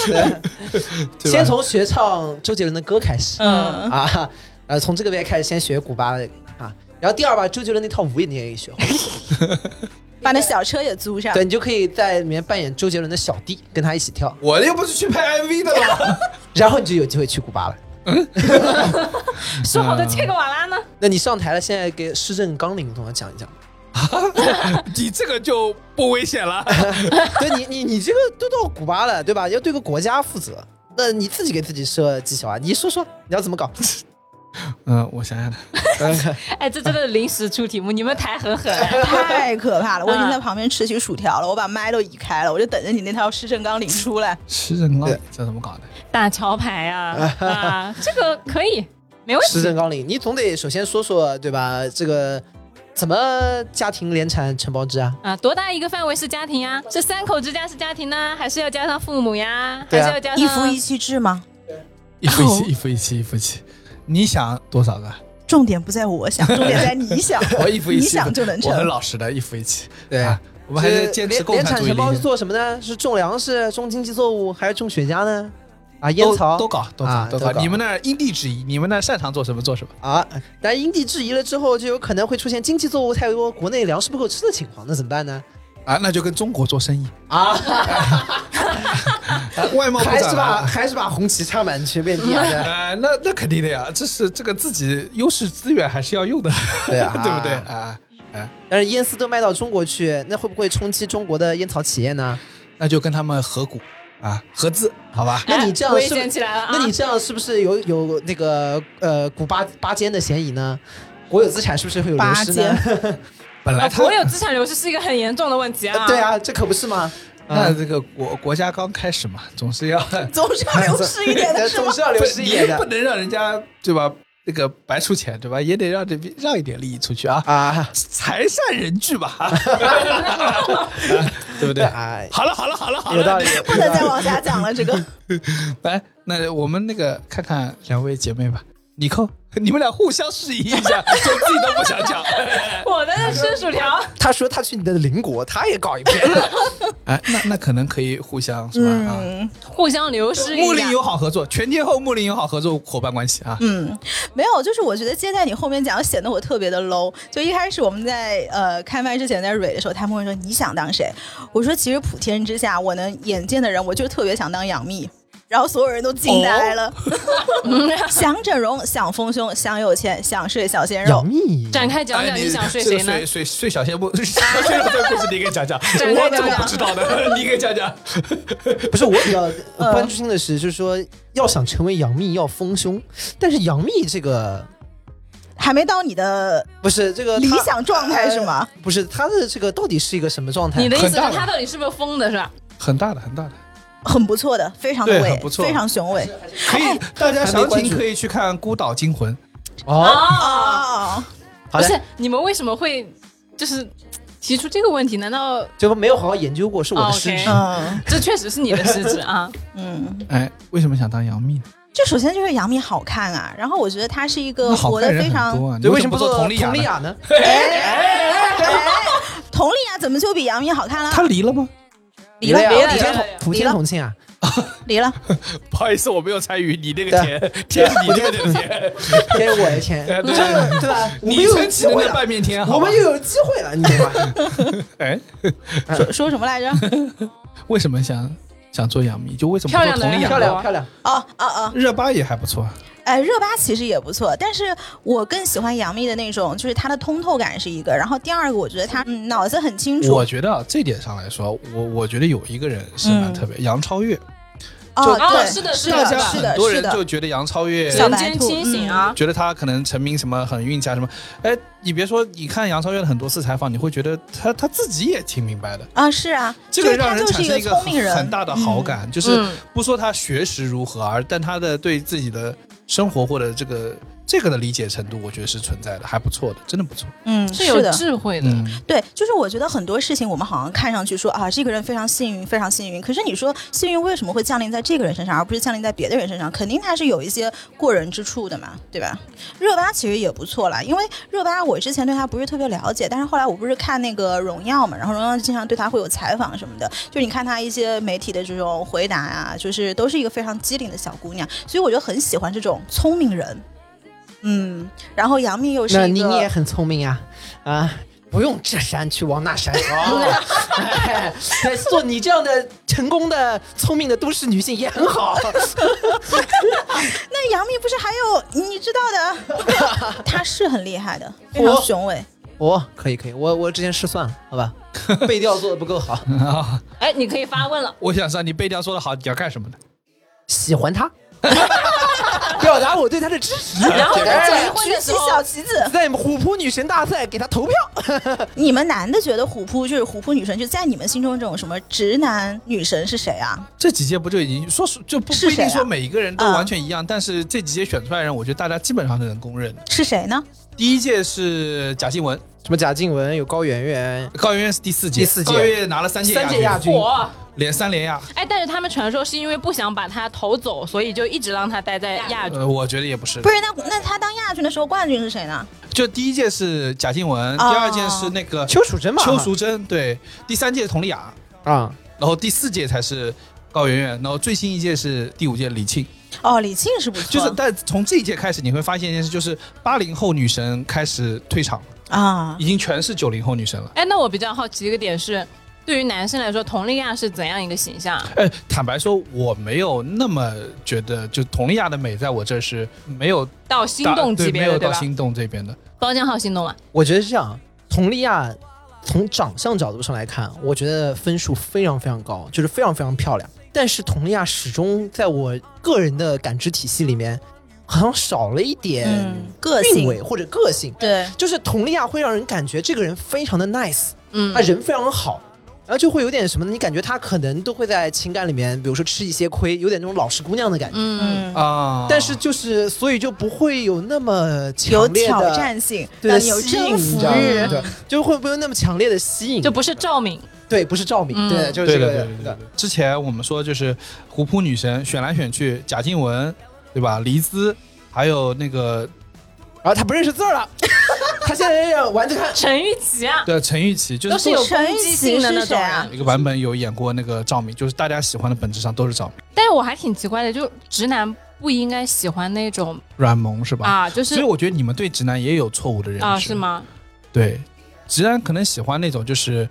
Speaker 3: 先从学唱周杰伦的歌开始
Speaker 2: 嗯，
Speaker 3: 啊，呃，从这个边开始先学古巴的啊，然后第二把周杰伦那套舞也你也可以学会，
Speaker 4: 把那小车也租上
Speaker 3: 对。你就可以在里面扮演周杰伦的小弟，跟他一起跳，
Speaker 1: 我又不是去拍 MV 的了。
Speaker 3: 然后你就有机会去古巴了。
Speaker 2: 说好的切格瓦拉呢？
Speaker 3: 那你上台了，现在给市政纲领同我讲一讲。
Speaker 1: 你这个就不危险了。
Speaker 3: 对你，你你这个都到古巴了，对吧？要对个国家负责，那你自己给自己设绩效啊！你说说你要怎么搞？
Speaker 1: 嗯，我想想看，
Speaker 2: 哎，这真的临时出题目，你们台很狠。
Speaker 4: 太可怕了！我已经在旁边吃起薯条了，我把麦都移开了，我就等着你那套施政纲领出来。
Speaker 1: 诗人浪
Speaker 3: 对
Speaker 1: 这怎么搞的？
Speaker 2: 打桥牌啊啊，这个可以，没问题。
Speaker 3: 施政纲领，你总得首先说说对吧？这个怎么家庭联产承包制啊？
Speaker 2: 啊，多大一个范围是家庭呀？是三口之家是家庭呢，还是要加上父母呀？
Speaker 3: 啊
Speaker 2: 还是要加上
Speaker 4: 一夫一妻制吗？
Speaker 1: 一夫一妻，一夫一妻，一夫一妻。你想多少个？
Speaker 4: 重点不在我想，重点在你想。
Speaker 1: 我一夫一妻，
Speaker 4: 你想就能
Speaker 1: 我很。老实的，一夫一妻。
Speaker 3: 对
Speaker 1: 啊，我们还是坚持
Speaker 3: 联
Speaker 1: 共产主义
Speaker 3: 联产承包是。做什么呢？是种粮食、种经济作物，还是种雪茄呢？啊，烟草
Speaker 1: 都搞，都搞，都
Speaker 3: 啊都搞
Speaker 1: 你们那儿因地制宜，你们那儿擅长做什么做什么。
Speaker 3: 啊，但因地制宜了之后，就有可能会出现经济作物太多，国内粮食不够吃的情况，那怎么办呢？
Speaker 1: 啊，那就跟中国做生意
Speaker 3: 啊，
Speaker 1: 啊 外贸部
Speaker 3: 还是把
Speaker 1: 啊。
Speaker 3: 还是把红旗插满全遍地啊！
Speaker 1: 呃，那那肯定的呀，这是这个自己优势资源还是要用的，
Speaker 3: 对啊
Speaker 1: 对不对啊？
Speaker 3: 但是烟丝都卖到中国去，那会不会冲击中国的烟草企业呢？
Speaker 1: 那就跟他们合股啊，合资，好吧？
Speaker 3: 那你这样
Speaker 2: 危
Speaker 3: 是不
Speaker 2: 险起来了啊！
Speaker 3: 那你这样是不是有有那个呃古巴八奸的嫌疑呢？国有资产是不是会有流失呢？
Speaker 1: 本来
Speaker 2: 国有资产流失是一个很严重的问题啊！
Speaker 3: 对，啊，这可不是吗？
Speaker 1: 那这个国国家刚开始嘛，总是要
Speaker 4: 总是要 流失一点的
Speaker 3: 总？是要流失一点
Speaker 1: 不能让人家对吧？那个白出钱对吧？也得让这边让一点利益出去啊，
Speaker 3: 啊！
Speaker 1: 财散人聚吧，对不对？
Speaker 3: 哎，
Speaker 1: 好了好了好了好了，
Speaker 3: 有道理。
Speaker 4: 不能再往下讲了，这个。
Speaker 1: 来，那我们那个看看两位姐妹吧，你扣，你们俩互相示意一下，就自己都不想讲。
Speaker 2: 我在那吃薯条，
Speaker 3: 他说他去你的邻国，他也搞一片。
Speaker 1: 哎，那那可能可以互相是吧？啊，
Speaker 4: 嗯
Speaker 2: 互相流失一下
Speaker 1: 睦邻。友好合作，全天候睦邻友好合作伙伴关系啊。
Speaker 4: 嗯，没有，就是我觉得接在你后面讲显得我特别的 low。就一开始我们在呃开麦之前在蕊的时候，他们会说你想当谁？我说其实普天之下，我能眼见的人，我就特别想当杨幂。然后所有人都惊呆了，想整容，想丰胸，想有钱，想睡小鲜肉
Speaker 3: 杨。幂
Speaker 2: 展开讲讲
Speaker 1: 哎
Speaker 2: 你想睡谁呢？
Speaker 1: 睡睡睡小鲜不 睡小鲜不这个故事，你给讲讲，
Speaker 2: 展开
Speaker 1: 我怎么
Speaker 2: 讲讲
Speaker 1: 不知道的？你给讲讲。
Speaker 3: 不是我比较关注心的是，就是说要想成为杨幂要丰胸，但是杨幂这个
Speaker 4: 还没到你的
Speaker 3: 不是这个
Speaker 4: 理想状态是吗？
Speaker 3: 不是她的这个到底是一个什么状态？
Speaker 2: 你的意思是
Speaker 1: 很大的
Speaker 2: 他到底是不是疯的，是吧？
Speaker 1: 很大的很大的，
Speaker 4: 很不错的，非常的伟
Speaker 1: 不，错
Speaker 4: 非常雄伟。
Speaker 1: 可以，大家详情可以去看《孤岛惊魂》。
Speaker 3: 哦，
Speaker 4: 哦，
Speaker 3: 好的
Speaker 2: 不是，你们为什么会就是提出这个问题？难道
Speaker 3: 就没有好好研究过，是我的失职。
Speaker 4: 嗯
Speaker 2: 这确实是你的失职啊？
Speaker 4: 嗯，
Speaker 1: 哎，为什么想当杨幂呢？
Speaker 4: 就首先就是杨幂好看啊，然后我觉得她是一个活得非常
Speaker 3: 对，为
Speaker 1: 什么做
Speaker 3: 什么不做
Speaker 1: 佟丽娅？
Speaker 3: 佟丽娅呢？
Speaker 4: 佟丽娅怎么就比杨幂好看了？
Speaker 1: 她离了吗？
Speaker 4: 离了，
Speaker 3: 呀，
Speaker 2: 离了
Speaker 3: 普天同庆啊！
Speaker 4: 离了。
Speaker 1: 不好意思，我没有参与你那个
Speaker 3: 钱
Speaker 1: 天，你那个钱，
Speaker 3: 天我的天，
Speaker 1: 哎对
Speaker 3: 吧？
Speaker 1: 你
Speaker 3: 又有
Speaker 1: 撑起的那
Speaker 3: 机会了，
Speaker 1: 半边天，好吧
Speaker 3: 我们又有机会了，你懂吗？
Speaker 1: 哎，
Speaker 4: 说说什么来着？
Speaker 1: 为什么想想做杨幂？就为什么做佟丽娅？
Speaker 3: 漂亮漂亮，
Speaker 4: 啊啊啊，
Speaker 1: 热巴也还不错，
Speaker 4: 哎，热巴其实也不错，但是我更喜欢杨幂的那种，就是她的通透感是一个，然后第二个我觉得她嗯脑子很清楚
Speaker 1: 我。觉得啊，这点上来说，我我觉得有一个人是蛮特别，杨超越。
Speaker 4: 哦，
Speaker 2: 哦
Speaker 4: 对，
Speaker 2: 是的是的
Speaker 4: 是的
Speaker 1: 很多人
Speaker 4: 是的
Speaker 1: 就觉得杨超越
Speaker 2: 人
Speaker 4: 小白兔
Speaker 2: 间清醒啊！
Speaker 1: 觉得她可能成名什么很运气啊什么，哎，你别说，你看杨超越的很多次采访，你会觉得她她自己也挺明白的，
Speaker 4: 啊，是啊，
Speaker 1: 这个让人
Speaker 4: 她就是一
Speaker 1: 产生一个
Speaker 4: 聪明人，
Speaker 1: 很大的好感，就是
Speaker 2: 嗯
Speaker 1: 不说她学识如何，而但她的对自己的生活或者这个这个的理解程度，我觉得是存在的，还不错的，真的不错。
Speaker 4: 嗯，嗯，
Speaker 2: 是有
Speaker 4: 的。
Speaker 2: 智慧的。
Speaker 1: 嗯，
Speaker 4: 对，就是我觉得很多事情我们好像看上去说啊，这个人非常幸运，非常幸运。可是你说幸运为什么会降临在这个人身上，而不是降临在别的人身上？肯定他是有一些过人之处的嘛，对吧？热巴其实也不错啦，因为热巴我之前对她不是特别了解，但是后来我不是看那个《荣耀》嘛，然后《荣耀》经常对她会有采访什么的，就你看她一些媒体的这种回答啊，就是都是一个非常机灵的小姑娘，所以我就很喜欢这种聪明人。嗯，然后杨幂又是
Speaker 3: 那你你也很聪明呀，啊。不用这山去往那山跑，哎做你这样的成功的、聪明的都市女性也很好。
Speaker 4: 那杨幂不是还有你知道的，她是很厉害的，非常雄伟。
Speaker 3: 哦，可以可以，我我之前失算了，好吧，背调做的不够好，
Speaker 1: 啊，
Speaker 2: 哎，你可以发问了。
Speaker 1: 我想知道你背调做的好，你要干什么的？
Speaker 3: 喜欢他。表达我对他的支持。
Speaker 2: 然后
Speaker 3: 哎
Speaker 2: 结婚
Speaker 4: 举起
Speaker 2: 的时候
Speaker 4: 小旗子。
Speaker 3: 在虎扑女神大赛给他投票。
Speaker 4: 你们男的觉得虎扑就是虎扑女神，就在你们心中这种什么直男女神是谁啊？
Speaker 1: 这几届不就已经说是就不一定说每一个人都
Speaker 4: 嗯
Speaker 1: 完全一样，但是这几届选出来的人，我觉得大家基本上是能公认的。
Speaker 4: 是谁呢？
Speaker 1: 第一届是贾静雯，
Speaker 3: 什么贾静雯有高圆圆，
Speaker 1: 高圆圆是第四届，
Speaker 3: 第四届
Speaker 1: 高圆圆拿了三届
Speaker 3: 三届亚
Speaker 1: 军。连三连亚。
Speaker 2: 哎，但是他们传说是因为不想把他投走，所以就一直让他待在亚军。
Speaker 1: 呃，我觉得也不是
Speaker 4: 不，是，那那他当亚军的时候，冠军是谁呢？
Speaker 1: 就第一届是贾静雯，第
Speaker 4: 哦
Speaker 1: 二届是那个
Speaker 3: 邱淑贞嘛？
Speaker 1: 邱淑贞，对，第三届佟丽娅，
Speaker 3: 啊，
Speaker 1: 然后第四届才是高圆圆，然后最新一届是第五届李沁。
Speaker 4: 哦，李沁是不错，
Speaker 1: 就是但从这一届开始，你会发现一件事，就是八零后女神开始退场，
Speaker 4: 啊，
Speaker 1: 已经全是九零后女神了。
Speaker 2: 哎，那我比较好奇一个点是，对于男生来说，佟丽娅是怎样一个形象？
Speaker 1: 哎，坦白说，我没有那么觉得，就佟丽娅的美在我这是没有
Speaker 2: 到心动级别的，
Speaker 1: 没有到心动这边的。
Speaker 2: 包浆号心动吗，
Speaker 3: 我觉得是这样。佟丽娅从长相角度上来看，我觉得分数非常非常高，就是非常非常漂亮。但是佟丽娅始终在我个人的感知体系里面，好像少了一点
Speaker 4: 嗯个性
Speaker 3: 韵味或者个性。
Speaker 4: 对，
Speaker 3: 就是佟丽娅会让人感觉这个人非常的 nice，
Speaker 2: 嗯
Speaker 3: 他，人非常好，然后就会有点什么呢？你感觉她可能都会在情感里面，比如说吃一些亏，有点那种老实姑娘的感觉。
Speaker 2: 嗯，
Speaker 4: 嗯，
Speaker 1: 啊，
Speaker 3: 但是就是所以就不会有那么
Speaker 4: 有
Speaker 3: 强烈的
Speaker 4: 挑战性，
Speaker 3: 对
Speaker 4: 有征服欲。
Speaker 3: 对，就会不会有那么强烈的吸引？
Speaker 2: 就不是赵敏，
Speaker 3: 对，不是赵敏，
Speaker 2: 嗯
Speaker 3: 对，就是这个
Speaker 1: 对对对对。之前我们说就是虎扑女神选来选去，贾静雯，对吧？黎姿，还有那个
Speaker 3: 然后他不认识字了，他现在要玩这个。
Speaker 2: 陈玉琪啊，
Speaker 1: 对陈玉琪，就是
Speaker 2: 都是有
Speaker 4: 陈
Speaker 2: 攻击性的那种。
Speaker 1: 一个版本有演过那个赵敏，就是大家喜欢的本质上都是赵敏，
Speaker 2: 但是我还挺奇怪的，就直男不应该喜欢那种
Speaker 1: 软萌是吧？
Speaker 2: 啊，就是
Speaker 1: 所以我觉得你们对直男也有错误的认识
Speaker 2: 啊，是？吗？
Speaker 1: 对，直男可能喜欢那种就是，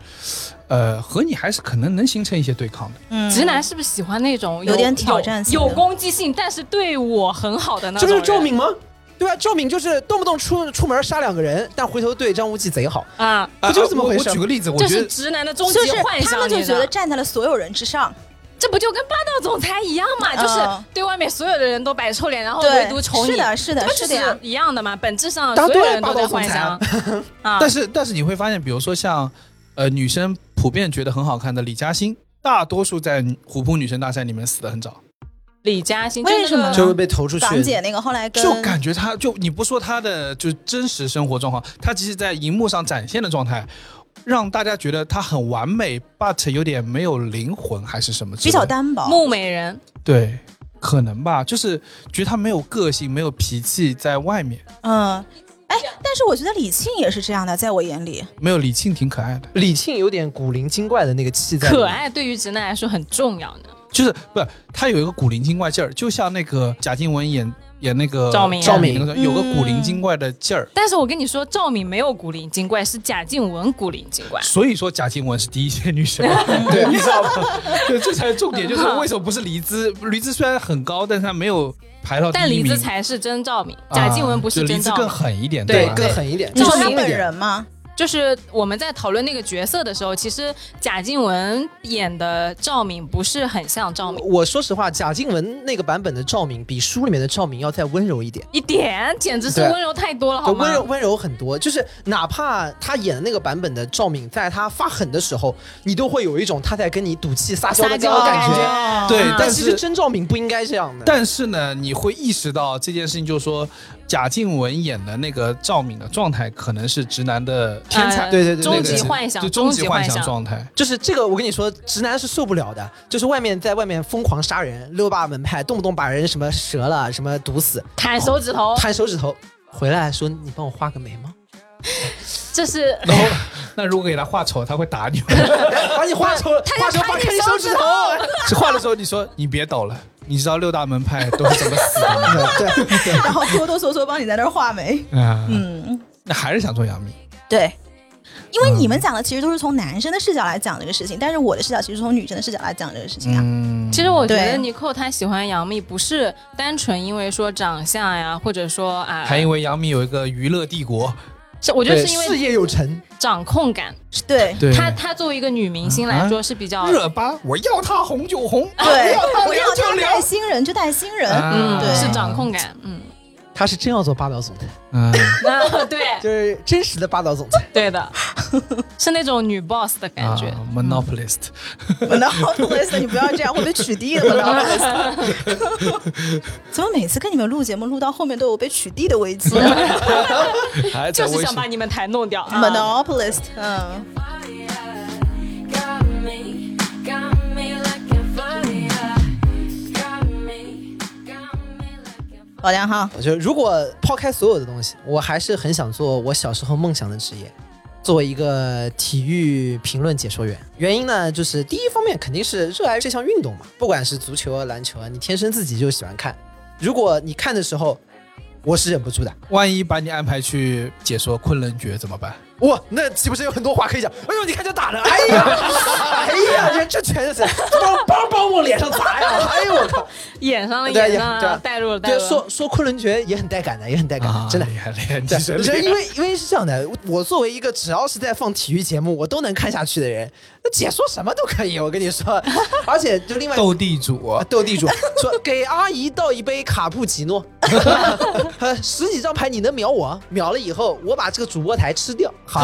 Speaker 1: 呃，和你还是可能能形成一些对抗的。
Speaker 4: 嗯
Speaker 2: 直男是不是喜欢那种
Speaker 4: 有点挑战性
Speaker 2: 有有攻击性，但是对我很好的那种
Speaker 3: 这不
Speaker 2: 种人？
Speaker 3: 是赵敏吗？对吧？赵敏就是动不动出出门杀两个人，但回头对张无忌贼好。
Speaker 2: 啊，
Speaker 3: 不就是这么回事
Speaker 1: 我我举个例子，我
Speaker 2: 这是
Speaker 1: 觉得
Speaker 2: 直男的终极幻想，
Speaker 4: 他们就觉得站在了所有人之上，
Speaker 2: 这不就跟霸道总裁一样嘛？
Speaker 4: 嗯
Speaker 2: 就是对外面所有的人都摆臭脸，然后唯独宠你。
Speaker 4: 是的，是的，
Speaker 2: 就
Speaker 4: 是的。
Speaker 2: 一样的嘛？本质上
Speaker 3: 答
Speaker 2: 所有人都在
Speaker 3: 霸道总裁
Speaker 2: 幻想 啊。
Speaker 1: 但是但是你会发现，比如说像呃女生普遍觉得很好看的李嘉欣，大多数在虎扑女生大赛里面死的很早，
Speaker 2: 李嘉欣
Speaker 4: 为什么呢
Speaker 3: 就会被投出去。
Speaker 4: 港姐那个后来跟
Speaker 1: 就感觉她就你不说她的就真实生活状况，她其实在荧幕上展现的状态。让大家觉得她很完美，but 有点没有灵魂，还是什么
Speaker 4: 比？较单薄，
Speaker 2: 木美人，
Speaker 1: 对，可能吧，就是觉得她没有个性，没有脾气，在外面
Speaker 4: 嗯，哎，但是我觉得李沁也是这样的，在我眼里，
Speaker 1: 没有李沁挺可爱的，
Speaker 3: 李沁有点古灵精怪的那个气在
Speaker 2: 可，爱对于直男来说很重要的。
Speaker 1: 就是不，他有一个古灵精怪劲儿，就像那个贾静雯演演那个
Speaker 2: 赵敏啊
Speaker 1: 赵敏那个有个
Speaker 4: 嗯
Speaker 1: 古灵精怪的劲儿。
Speaker 2: 但是我跟你说，赵敏没有古灵精怪，是贾静雯古灵精怪。
Speaker 1: 所以说贾静雯是第一线女神，
Speaker 3: 对
Speaker 1: 你知道吗？对，这才是重点，就是为什么不是黎姿？黎姿虽然很高，但是她没有排到
Speaker 2: 但李
Speaker 1: 一名。
Speaker 2: 子才是真赵敏，
Speaker 1: 啊
Speaker 2: 贾静雯不
Speaker 1: 就是黎姿更
Speaker 2: 真赵敏。
Speaker 1: 狠一点，
Speaker 2: 对
Speaker 1: 吧？
Speaker 3: 更狠一点。
Speaker 4: 你说他本人吗？
Speaker 2: 就是我们在讨论那个角色的时候，其实贾静雯演的赵敏不是很像赵敏，
Speaker 3: 我说实话，贾静雯那个版本的赵敏比书里面的赵敏要再温柔一点，
Speaker 2: 一点简直是温柔太多了，好吗？
Speaker 3: 温柔温柔很多。就是哪怕她演的那个版本的赵敏，在她发狠的时候，你都会有一种她在跟你赌气撒娇的感觉。
Speaker 2: 觉，
Speaker 1: 对但
Speaker 3: 其实真赵敏不应该这样的。
Speaker 1: 但是呢，你会意识到这件事情，就是说贾静雯演的那个赵敏的状态，可能是直男的天才，
Speaker 2: 呃
Speaker 3: 对对对
Speaker 2: 终极幻想，
Speaker 1: 就终极幻
Speaker 2: 幻
Speaker 1: 想状态。
Speaker 3: 就是这个，我跟你说，直男是受不了的。就是外面在外面疯狂杀人，六霸门派，动不动把人什么折了，什么毒死，
Speaker 2: 砍手指头，
Speaker 3: 砍手指头，回来说你帮我画个眉毛，
Speaker 2: 这是
Speaker 1: 然后，那如果给他画丑，他会打你吗？
Speaker 3: 把你画丑了，画丑把你手指头。
Speaker 1: 画的时候你说你别抖了，你知道六大门派都是怎么死的吗？
Speaker 3: 对对，
Speaker 4: 然后哆哆嗦嗦帮你在那儿画眉，
Speaker 1: 啊，
Speaker 4: 嗯，
Speaker 1: 那还是想做杨幂。
Speaker 4: 对。因为你们讲的其实都是从男生的视角来讲这个事情，但是我的视角其实是从女生的视角来讲这个事情啊。
Speaker 1: 嗯，
Speaker 2: 其实我觉得
Speaker 4: 对
Speaker 2: 尼寇他喜欢杨幂，不是单纯因为说长相呀，或者说啊，
Speaker 1: 还因为杨幂有一个娱乐帝国，
Speaker 2: 是我觉得是因为事
Speaker 3: 业有成，
Speaker 2: 掌控感，
Speaker 4: 对。
Speaker 1: 对，
Speaker 2: 她她作为一个女明星来说是比较
Speaker 1: 热巴，我要她红就红，
Speaker 4: 对，我要他
Speaker 1: 聊就聊
Speaker 4: 带新人就带新人，
Speaker 1: 啊。
Speaker 2: 嗯
Speaker 4: 对。
Speaker 2: 是掌控感，嗯，
Speaker 3: 他是真要做霸道总裁，
Speaker 1: 嗯，
Speaker 2: 啊对
Speaker 3: 就是真实的霸道总裁。
Speaker 2: 对的，是那种女 boss 的感觉。
Speaker 1: 啊
Speaker 4: monopolist，monopolist，你不要这样，会被取缔的 monopolist。怎么每次跟你们录节目录到后面都有被取缔的危机
Speaker 2: 就是想把你们台弄掉。啊
Speaker 4: ？monopolist，嗯，老梁哈，
Speaker 3: 我觉得如果抛开所有的东西，我还是很想做我小时候梦想的职业，作为一个体育评论解说员。原因呢，就是第一方面肯定是热爱这项运动嘛，不管是足球啊、篮球啊，你天生自己就喜欢看。如果你看的时候，我是忍不住的。
Speaker 1: 万一把你安排去解说昆仑决怎么办？
Speaker 3: 哇，那岂不是有很多话可以讲？哎呦，你看这打的，哎呀，哎呀，这这全是帮帮帮往脸上砸呀！哎呦我靠！
Speaker 2: 演上了，
Speaker 3: 对
Speaker 2: 演上带入了，带
Speaker 3: 对，
Speaker 2: 入了。
Speaker 3: 说说昆仑决也很带感的，也很带感的，真的。
Speaker 1: 厉害厉害
Speaker 3: 因为因为是这样的，我作为一个只要是在放体育节目，我都能看下去的人，那姐说什么都可以，我跟你说。而且就另外
Speaker 1: 斗地主
Speaker 3: 啊，斗地主说给阿姨倒一杯卡布奇诺，呃十几张牌你能秒我？秒了以后我把这个主播台吃掉。好，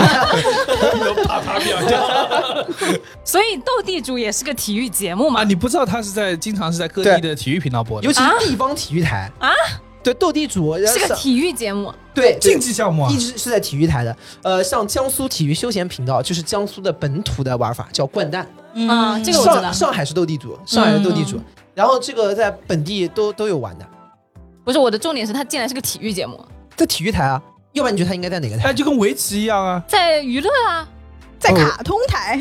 Speaker 1: 啪啪秒掉
Speaker 2: 所以斗地主也是个体育节目嘛
Speaker 1: 啊！。你不知道他是在经常是在各地的体育频道播的
Speaker 3: 尤，其是地方体育台
Speaker 2: 啊，
Speaker 3: 对斗地主
Speaker 2: 是个体育节目，
Speaker 3: 对
Speaker 1: 竞技项目啊
Speaker 3: 一。直是在体育台的。呃，像江苏体育休闲频道，就是江苏的本土的玩法，叫掼蛋。
Speaker 2: 啊这个我知道
Speaker 3: 上上海是斗地主，上海是斗地主，然后这个在本地都都有玩的，
Speaker 2: 不是我的重点是它竟然是个体育节目，
Speaker 3: 在体育台啊。要不然你觉得它应该在哪个台
Speaker 1: 哎，？就跟围棋一样啊，
Speaker 2: 在娱乐啊，
Speaker 4: 在卡通台，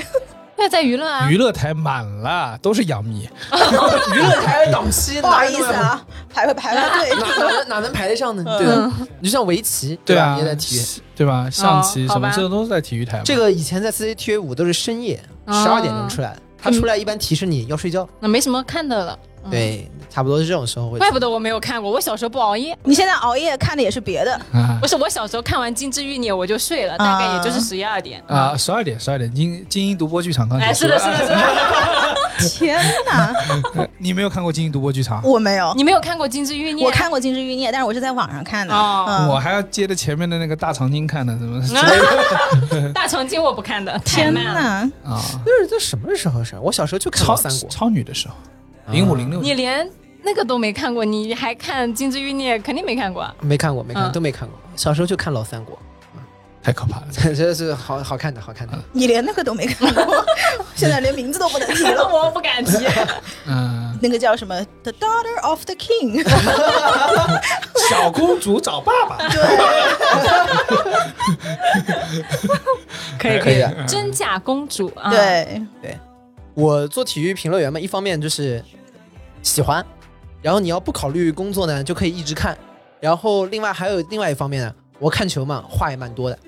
Speaker 2: 对，在娱乐啊
Speaker 1: 娱。乐台满了，都是杨幂。
Speaker 3: 娱乐台档期
Speaker 4: 不好意思啊，排排排排队。
Speaker 3: 哪哪能哪能排得上呢？对吧？你就像围棋，
Speaker 1: 对吧
Speaker 3: 也在体育。
Speaker 1: 对吧？象棋什么这都是在体育台。
Speaker 3: 这个以前在 CCTV 五都是深夜
Speaker 2: 哦
Speaker 3: 十二点钟出来的，他出来一般提示你要睡觉。
Speaker 2: 那没什么看的了。嗯，
Speaker 3: 对，差不多是这种时候会。
Speaker 2: 怪不得我没有看过，我小时候不熬夜。
Speaker 4: 你现在熬夜看的也是别的，
Speaker 1: 啊
Speaker 2: 不是我小时候看完《金枝欲孽》我就睡了，大概也就是十一二点。
Speaker 1: 啊，十二点十二点，精精英独播剧场刚结
Speaker 2: 哎，是的，是的，是的。
Speaker 4: 天哪，
Speaker 1: 你没有看过金鹰独播剧场？
Speaker 4: 我没有，
Speaker 2: 你没有看过《金枝欲孽》？
Speaker 4: 我看过《金枝欲孽》，但是我是在网上看的。
Speaker 2: 哦
Speaker 4: 嗯
Speaker 1: 我还要接着前面的那个大长今看呢，怎么？
Speaker 2: 大长今我不看的，
Speaker 4: 天。哪，
Speaker 1: 啊，
Speaker 3: 那是这什么时候的事儿？我小时候就看
Speaker 1: 超
Speaker 3: 过三国。
Speaker 1: 超女的时候，零五零六
Speaker 2: 你连那个都没看过，你还看《金枝欲孽》？肯定没看过啊。
Speaker 3: 没看过，没看过，
Speaker 2: 嗯
Speaker 3: 都没看过。小时候就看老三国，
Speaker 1: 太可怕了。
Speaker 3: 这是好好看的，好看的。
Speaker 4: 你连那个都没看过，现在连名字都不能提了。
Speaker 2: 我不敢提。
Speaker 1: 嗯，
Speaker 4: 那个叫什么？The Daughter of the King。
Speaker 1: 小公主找爸爸。
Speaker 2: 对可以
Speaker 3: 可以的。
Speaker 2: 真假公主啊，，
Speaker 4: 对对，
Speaker 3: 我做体育评论员嘛，一方面就是喜欢，然后你要不考虑工作呢，就可以一直看。然后另外还有另外一方面呢，我看球嘛，话也蛮多的。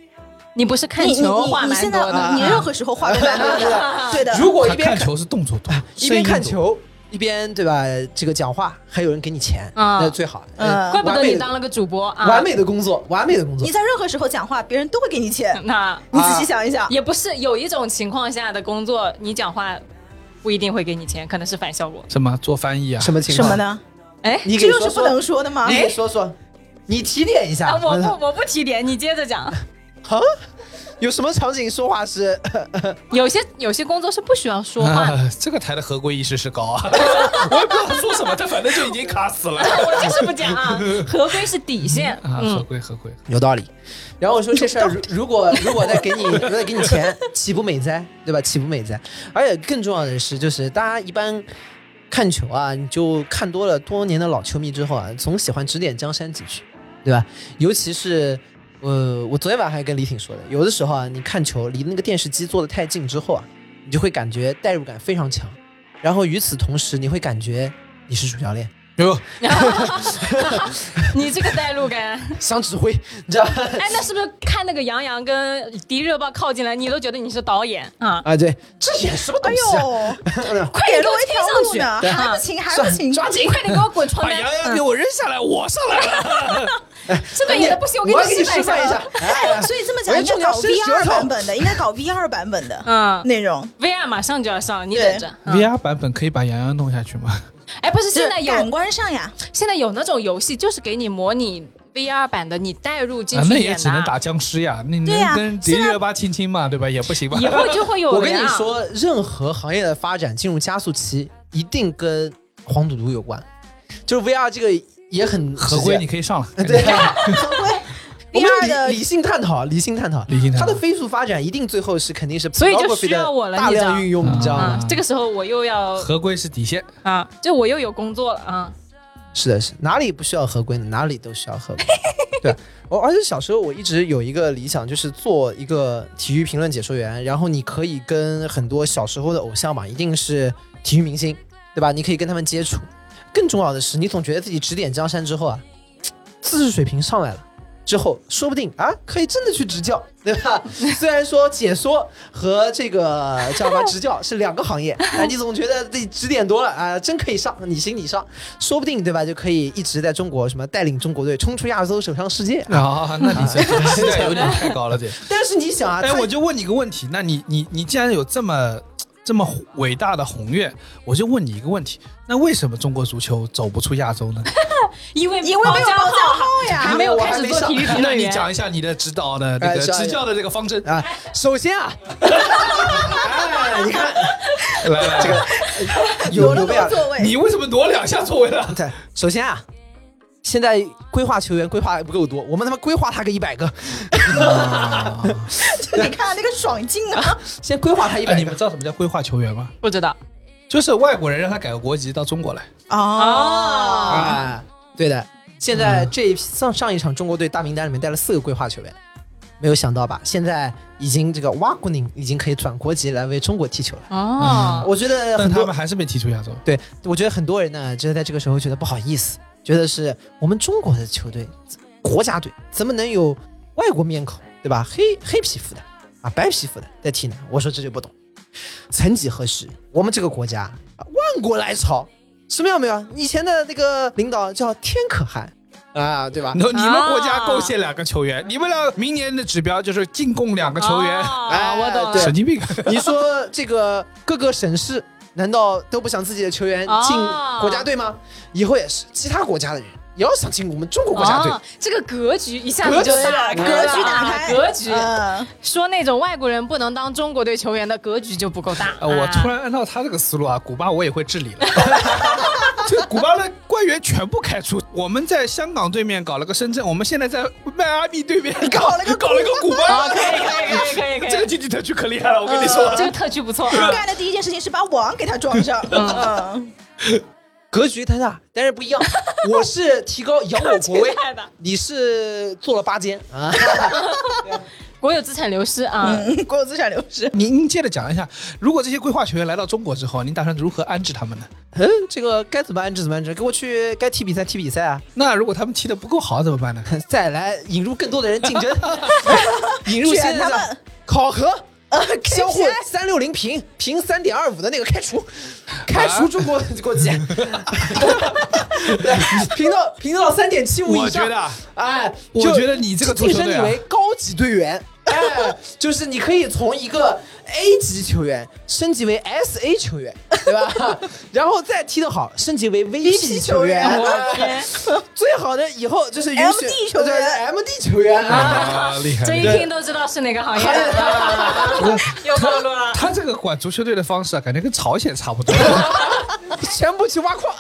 Speaker 2: 你不是看
Speaker 4: 你你你
Speaker 2: 球话
Speaker 4: 你现在
Speaker 2: 蛮多的，
Speaker 4: 你任何时候话都蛮多的，对的。
Speaker 3: 如果一边看
Speaker 1: 球是动作多，
Speaker 3: 一边看球，一边对吧？这个讲话还有人给你钱，
Speaker 2: 啊
Speaker 3: 那最好。
Speaker 4: 嗯
Speaker 3: 呃
Speaker 2: 怪不得你当了个主播啊。
Speaker 3: 完美的工作，完美的工作
Speaker 4: 你。在任何时候讲话，别人都会给你钱。
Speaker 2: 那
Speaker 4: 你仔细想一想，
Speaker 2: 也不是有一种情况下的工作，你讲话不一定会给你钱，可能是反效果。
Speaker 1: 什么做翻译啊？
Speaker 3: 什么情况？
Speaker 4: 什么？呢？
Speaker 2: 哎，
Speaker 3: 你给说
Speaker 4: 这又是不能
Speaker 3: 说，
Speaker 4: 的吗？
Speaker 3: 你说说，你提点一下。
Speaker 2: 啊，我不我不提点，你接着讲。
Speaker 3: 啊，有什么场景说话是？
Speaker 2: 有些有些工作是不需要说话的，
Speaker 1: 啊，这个台的合规意识是高啊！我也不知道他说什么，他反正就已经卡死了。
Speaker 2: 我就是不讲啊。合规是底线，
Speaker 1: 啊，合
Speaker 2: 嗯，
Speaker 1: 规合规。
Speaker 3: 有道理。然后我说这事儿，如如果如果再给你，如果再给你钱，岂不美哉？对吧？岂不美哉？而且更重要的是，就是大家一般看球啊，你就看多了，多年的老球迷之后啊，总喜欢指点江山几句，对吧？尤其是。呃，我昨天晚上还跟李挺说的，有的时候啊，你看球离那个电视机坐的太近之后啊，你就会感觉代入感非常强，然后与此同时，你会感觉你是主教练，
Speaker 1: 哟，
Speaker 2: 你这个带路感，
Speaker 3: 想指挥，你知道吧？
Speaker 2: 哎，那是不是看那个杨洋跟迪丽热巴靠近来，你都觉得你是导演啊？
Speaker 3: 啊，对，这演什么东
Speaker 4: 哎
Speaker 3: 西啊？
Speaker 4: 呦，
Speaker 2: 快点给我跳
Speaker 4: 条
Speaker 2: 上去
Speaker 4: 还不行，还不
Speaker 3: 算
Speaker 4: 行，
Speaker 3: 抓紧
Speaker 2: 快点给我滚床单
Speaker 1: 把洋！洋给我扔下来，我上来了。
Speaker 2: 这个演的不行，
Speaker 3: 我给你
Speaker 2: 你示范
Speaker 3: 一下。。哎，
Speaker 4: 所以这么讲，应该搞 V 二
Speaker 3: 伸舌头
Speaker 4: 版本的，应该搞 VR 版本的
Speaker 2: 嗯
Speaker 4: 内容。
Speaker 2: ，VR 马上就要上，你等着。嗯
Speaker 1: VR 版本可以把杨洋弄下去吗？
Speaker 2: 哎，不是，现在有
Speaker 4: 官上呀，
Speaker 2: 现在有那种游戏，就是给你模拟 VR 版的，你带入进去
Speaker 1: 啊，那也。只能打僵尸呀，那
Speaker 4: 对呀
Speaker 1: 能跟迪丽热巴亲亲嘛，对吧？也不行吧？
Speaker 2: 以后就会有
Speaker 3: 我跟你说，任何行业的发展进入加速期，一定跟黄赌毒有关。就是 VR 这个也很
Speaker 1: 合规你可以上了。
Speaker 3: 对。
Speaker 4: 合规
Speaker 3: 我们
Speaker 4: 二的
Speaker 3: 理理性探讨，理性探讨，
Speaker 1: 理性探讨
Speaker 3: 它的飞速发展一定最后是肯定是
Speaker 2: 所以就需要我了
Speaker 3: 大
Speaker 2: 你知道
Speaker 3: 量运用，你知道
Speaker 2: 啊
Speaker 3: 吗？，
Speaker 2: 这个时候我又要
Speaker 1: 合规是底线，
Speaker 2: 啊，就我又有工作了啊。
Speaker 3: 是的，是哪里不需要合规呢？哪里都需要合规。对，我而且小时候我一直有一个理想，就是做一个体育评论解说员，然后你可以跟很多小时候的偶像嘛，一定是体育明星，对吧？你可以跟他们接触。更重要的是，你总觉得自己指点江山之后啊，知识水平上来了。之后，说不定啊，可以真的去执教，对吧？虽然说解说和这个叫什么执教是两个行业，啊，你总觉得自己指点多了啊，真可以上，你行你上，说不定对吧？就可以一直在中国什么带领中国队冲出亚洲，走向世界。
Speaker 1: 啊，那你这个期待有点太高了，点。
Speaker 3: 但是你想啊，
Speaker 1: 哎，
Speaker 3: 他
Speaker 1: 我就问你个问题，那你你你既然有这么这么伟大的宏愿，我就问你一个问题，那为什么中国足球走不出亚洲呢？
Speaker 2: 因为
Speaker 4: 因为没有保障号呀
Speaker 2: 还没有开始做体育评
Speaker 1: 那你。讲一下你的指导的这个执教的这个方针。
Speaker 3: 啊，首先啊，哎，你看
Speaker 1: 来来，这个
Speaker 3: 有
Speaker 4: 挪，座位，
Speaker 1: 你为什么挪两下座位了？
Speaker 3: 对，首先啊，现在规划球员规划不够多，我们他妈规划他个一百个，
Speaker 4: 你看那个爽劲啊！
Speaker 3: 先规划他一
Speaker 1: 哎，
Speaker 3: 百个
Speaker 1: 你们。知道什么叫规划球员吗？
Speaker 2: 不知道
Speaker 1: 就是外国人让他改个国籍到中国来。
Speaker 4: 哦，
Speaker 3: 啊，对的，现在这一批上上一场中国队大名单里面带了四个规划球员，没有想到吧？现在已经这个瓦古宁已经可以转国籍来为中国踢球了。
Speaker 2: 哦，
Speaker 3: 我觉得
Speaker 1: 但
Speaker 3: 很多
Speaker 1: 他们还是被踢出亚洲。
Speaker 3: 对，我觉得很多人呢，就是在这个时候觉得不好意思，觉得是我们中国的球队国家队怎么能有外国面孔，对吧？黑黑皮肤的啊，白皮肤的在踢呢？我说这就不懂。曾几何时，我们这个国家啊万国来朝，什么样没有？以前的那个领导叫天可汗啊，对吧？
Speaker 1: 你你们国家贡献两个球员，你们俩明年的指标就是进贡两个球员，
Speaker 2: 啊
Speaker 3: 哎
Speaker 2: 我懂了
Speaker 1: 神经病。
Speaker 3: 你说这个各个省市难道都不想自己的球员进
Speaker 2: 哦
Speaker 3: 国家队吗？以后也是，其他国家的人也要想进我们中国国家队。
Speaker 2: 哦，这个格局一下
Speaker 3: 格局
Speaker 2: 子就打
Speaker 3: 格
Speaker 2: 开了
Speaker 4: 局打开，
Speaker 2: 格局。
Speaker 4: 嗯，
Speaker 2: 说那种外国人不能当中国队球员的格局就不够大。
Speaker 1: 呃，我
Speaker 2: 啊
Speaker 1: 突然按照他这个思路啊，古巴我也会治理了。这个古巴的官员全部开除。我们在香港对面搞了个深圳，我们现在在迈阿密对面搞了个搞了个古
Speaker 2: 啊，
Speaker 1: 巴。
Speaker 2: 可以可以可以可以可以，
Speaker 1: 这个经济特区可厉害了，我跟你说。
Speaker 2: 这个特区不错。
Speaker 4: 干的第一件事情是把网给他装上。嗯，
Speaker 3: 格局太大，但是不一样。我是提高扬我国威，你是做了八间啊。
Speaker 2: 国有资产流失啊。
Speaker 4: 嗯，国有资产流失。
Speaker 1: 您您接着讲一下，如果这些规划球员来到中国之后，您打算如何安置他们呢？
Speaker 3: 嗯，这个该怎么安置怎么安置，给我去该踢比赛踢比赛啊。
Speaker 1: 那如果他们踢得不够好怎么办呢？
Speaker 3: 再来引入更多的人竞争，引入新的考核。
Speaker 4: 呃，
Speaker 3: 相互三六零平平三点二五的那个开除，开除中国国籍，对，平到平到三点七五以上。
Speaker 1: 我觉得啊，
Speaker 3: 哎，
Speaker 1: 我
Speaker 3: 就
Speaker 1: 觉得你这个足
Speaker 3: 晋升你为高级队员，哎，就是你可以从一个 A 级球员升级为 SA 球员，对吧？然后再踢得好，升级为 VP 球员。
Speaker 2: 我天，
Speaker 3: 最好的以后就是
Speaker 4: MD 球员
Speaker 3: 对 MD 球员啊。
Speaker 1: 啊，厉害！
Speaker 2: 这一听都知道是哪个行业啊。又暴露了。
Speaker 1: 他这个管足球队的方式啊，感觉跟朝鲜差不多。
Speaker 3: 全部去挖矿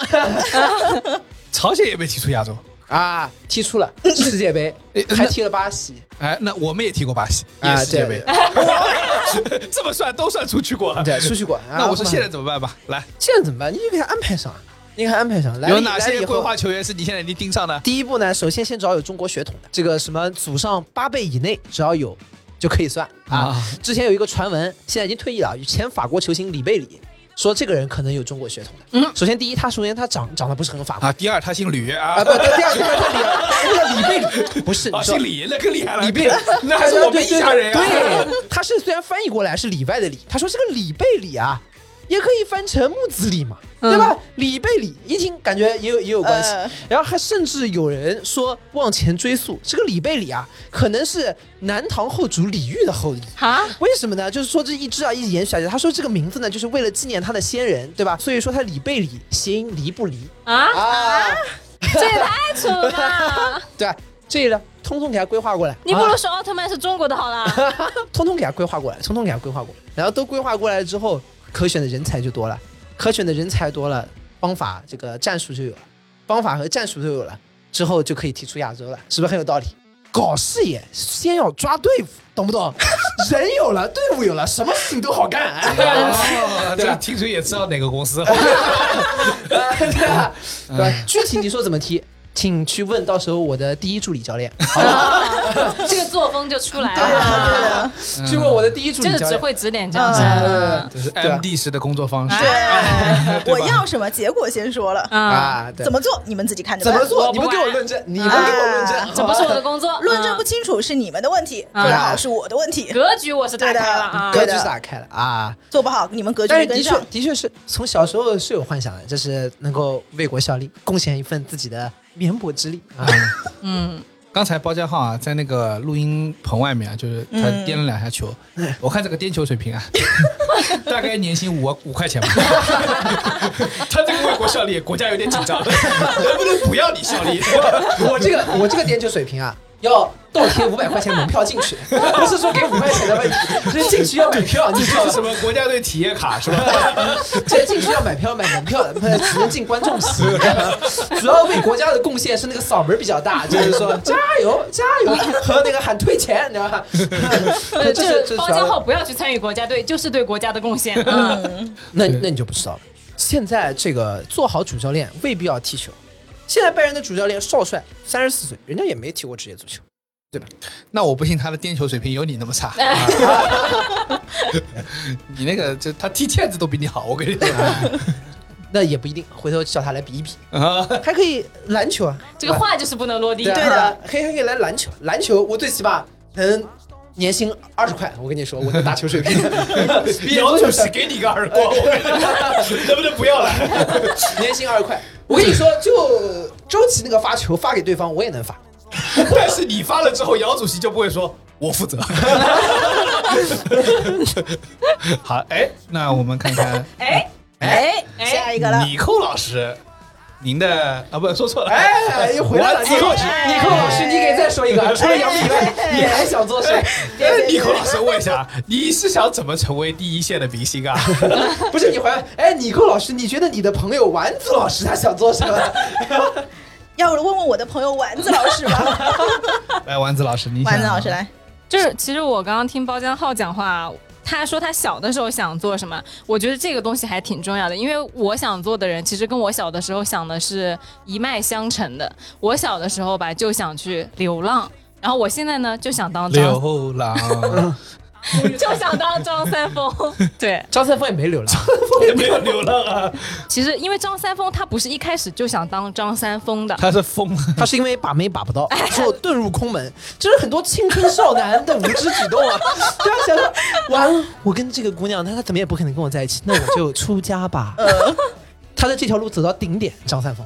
Speaker 1: 朝鲜也被踢出亚洲。
Speaker 3: 啊！踢出了世界杯
Speaker 1: 哎，
Speaker 3: 还踢了巴西。
Speaker 1: 哎，那我们也踢过巴西，也
Speaker 3: 啊
Speaker 1: 世界杯
Speaker 3: 对。
Speaker 1: 这么算都算出去过。
Speaker 3: 对，出去过。啊
Speaker 1: 那我说现在怎么办吧？来，
Speaker 3: 现在怎么办？你就给他安排上，你给他安排上。来
Speaker 1: 有哪些规划球员是你现在已经盯上的？
Speaker 3: 第一步呢，首先先找有中国血统的，这个什么祖上八辈以内，只要有就可以算啊
Speaker 1: 啊。
Speaker 3: 之前有一个传闻，现在已经退役了，前法国球星里贝里说这个人可能有中国血统的。嗯，首先第一，他首先他长长得不是很法国
Speaker 1: 啊，第二他姓吕
Speaker 3: 啊，
Speaker 1: 啊
Speaker 3: 不，，第二第二他李那个李贝里不是，
Speaker 1: 啊姓李，那更厉害了。
Speaker 3: 李贝里，
Speaker 1: 那还是我们一家人啊。
Speaker 3: 对，他是虽然翻译过来是里外的里，他说这个李贝里啊，也可以翻成木子李嘛，
Speaker 2: 嗯
Speaker 3: 对吧？李贝李，一听感觉也有也有关系。
Speaker 4: 呃
Speaker 3: 然后还甚至有人说往前追溯，这个李贝李啊，可能是南唐后主李煜的后裔。
Speaker 2: 哈，
Speaker 3: 为什么呢？就是说这一直啊一直延续下去。他说这个名字呢，就是为了纪念他的先人，对吧？所以说他李贝李，谐音离不离
Speaker 2: 啊，
Speaker 3: 啊，
Speaker 2: 这也太扯了吧！
Speaker 3: 对吧？这个呢，通通给他规划过来。
Speaker 2: 你不
Speaker 3: 啊
Speaker 2: 如说奥特曼是中国的好了。
Speaker 3: 通通给他规划过来，通通给他规划过来，然后都规划过来之后，可选的人才就多了，可选的人才多了，方法这个战术就有了，方法和战术都有了，之后就可以踢出亚洲了，是不是很有道理？搞事业先要抓队伍，懂不懂？人有了，队伍有了，什么事情都好干。
Speaker 1: 哦，这个听谁也知道哪个公司。
Speaker 3: 对吧？对吧？具体你说怎么踢，请去问到时候我的第一助理教练，
Speaker 2: 这个作风就出来
Speaker 4: 对的
Speaker 2: 了，
Speaker 4: 对的，
Speaker 3: 去问我的第一助
Speaker 2: 就是只
Speaker 3: 理教练。
Speaker 2: 会指点江山。
Speaker 3: 呃
Speaker 1: 这是
Speaker 3: 对吧
Speaker 1: MD 式的工作方式。
Speaker 4: 我要什么结果先说了，
Speaker 2: 啊，
Speaker 4: 怎么做你们自己看着办。
Speaker 3: 怎么做？你们给我
Speaker 2: 管
Speaker 3: 论证，你们给我论证
Speaker 4: 啊，
Speaker 2: 这不是我的工作，
Speaker 4: 论证不
Speaker 2: 嗯
Speaker 4: 清楚是你们的问题，
Speaker 2: 啊
Speaker 4: 做得好是我的问题。
Speaker 2: 格局我是打开了啊。
Speaker 3: 格局是打开了啊。
Speaker 4: 做不好，你们格局
Speaker 3: 但是的确。的确是从小时候是有幻想的，就是能够为国效力，贡献一份自己的绵薄之力啊。
Speaker 2: 嗯，
Speaker 1: 刚才包家浩啊，在那个录音棚外面啊，就是他
Speaker 4: 嗯
Speaker 1: 颠了两下球，我看这个颠球水平啊，大概年薪五五块钱吧。他这个为国效力，国家有点紧张，能不能不要你效力？
Speaker 3: 我这个我这个颠球水平啊，要倒贴五百块钱门票进去，不是说给五块钱的问题，是进去要买票，你知道吗
Speaker 1: 这是什？么国家队体验卡是吧？
Speaker 3: 这进去要买票买门票的，不是只能进观众席。主要为国家的贡献是那个嗓门比较大，就是说加油加油和那个喊退钱，你知道吧？
Speaker 2: 就是包
Speaker 3: 主要
Speaker 2: 家浩不要去参与国家队，就是对国家的贡献。嗯，
Speaker 4: 嗯，
Speaker 3: 那那你就不知道了。现在这个做好主教练未必要踢球。现在拜仁的主教练少帅三十四岁，人家也没踢过职业足球。
Speaker 1: 对吧那我不信他的颠球水平有你那么差。你那个就他踢毽子都比你好，我跟你说。
Speaker 3: 那也不一定，回头叫他来比一比，
Speaker 1: 啊，
Speaker 3: 还可以篮球啊。
Speaker 2: 这个话就是不能落地。
Speaker 3: 对
Speaker 4: 对的
Speaker 3: 啊，可以还可以来篮球，篮球我最起码能年薪二十块。我跟你说，我的打球水平，
Speaker 1: 姚主席给你个耳光，能不能不要了？
Speaker 3: 年薪二十块。我跟你说，就周琦那个发球发给对方，我也能发。
Speaker 1: 但是你发了之后，姚主席就不会说我负责。好，哎，那我们看看
Speaker 2: 哎
Speaker 4: 哎，
Speaker 2: 哎
Speaker 4: 下一个了。
Speaker 1: 米寇老师，您的啊，不说错了，
Speaker 3: 哎，又回来了，
Speaker 1: 我
Speaker 3: 尼寇，
Speaker 1: 哎
Speaker 3: 尼寇老师，你给再说一个，除了杨幂以外，你还想做谁？
Speaker 1: 哎，尼寇老师问一下，你是想怎么成为第一线的明星啊？
Speaker 3: 不是你回来，哎，尼寇老师，你觉得你的朋友丸子老师他想做什么？
Speaker 4: 要问问我的朋友丸子老师吧，
Speaker 1: 来，丸子老师，你想
Speaker 4: 丸子老师，来，
Speaker 2: 就是其实我刚刚听包江浩讲话，他说他小的时候想做什么，我觉得这个东西还挺重要的，因为我想做的人其实跟我小的时候想的是一脉相承的。我小的时候吧就想去流浪，然后我现在呢就想当张，
Speaker 1: 流浪，
Speaker 2: 就想当张三丰。对，
Speaker 3: 张三丰也没流浪，张三丰
Speaker 1: 也没有流浪啊，
Speaker 2: 其实因为张三丰他不是一开始就想当张三丰的，
Speaker 1: 他是疯了。
Speaker 3: 他是因为把妹把不到，之后遁入空门，这是很多青春少男的无知举动啊！对啊，想说完了，我跟这个姑娘，她她怎么也不可能跟我在一起，那我就出家吧。他的这条路走到顶点，张三丰。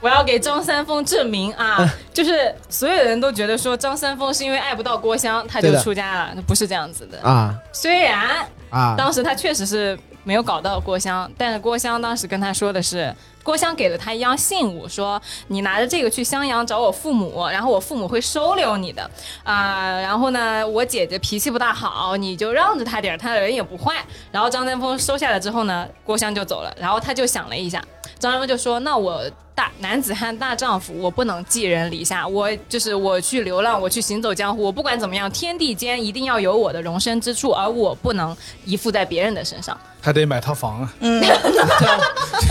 Speaker 2: 我要给张三丰证明啊，就是所有人都觉得说张三丰是因为爱不到郭襄他就出家了，不是这样子的。
Speaker 3: 啊。
Speaker 2: 虽然
Speaker 3: 啊。
Speaker 2: 当时他确实是没有搞到郭襄，但是郭襄当时跟他说的是，郭襄给了他一样信物，说你拿着这个去襄阳找我父母，然后我父母会收留你的。啊、然后呢，我姐姐脾气不大好，你就让着她点儿，她人也不坏。然后张三丰收下来之后呢，郭襄就走了，然后他就想了一下，张三丰就说：“那我大男子汉大丈夫，我不能寄人篱下，我就是我去流浪，我去行走江湖，我不管怎么样，天地间一定要有我的容身之处，而我不能依附在别人的身上。
Speaker 1: 还得买套房啊！
Speaker 4: 嗯，
Speaker 2: 哎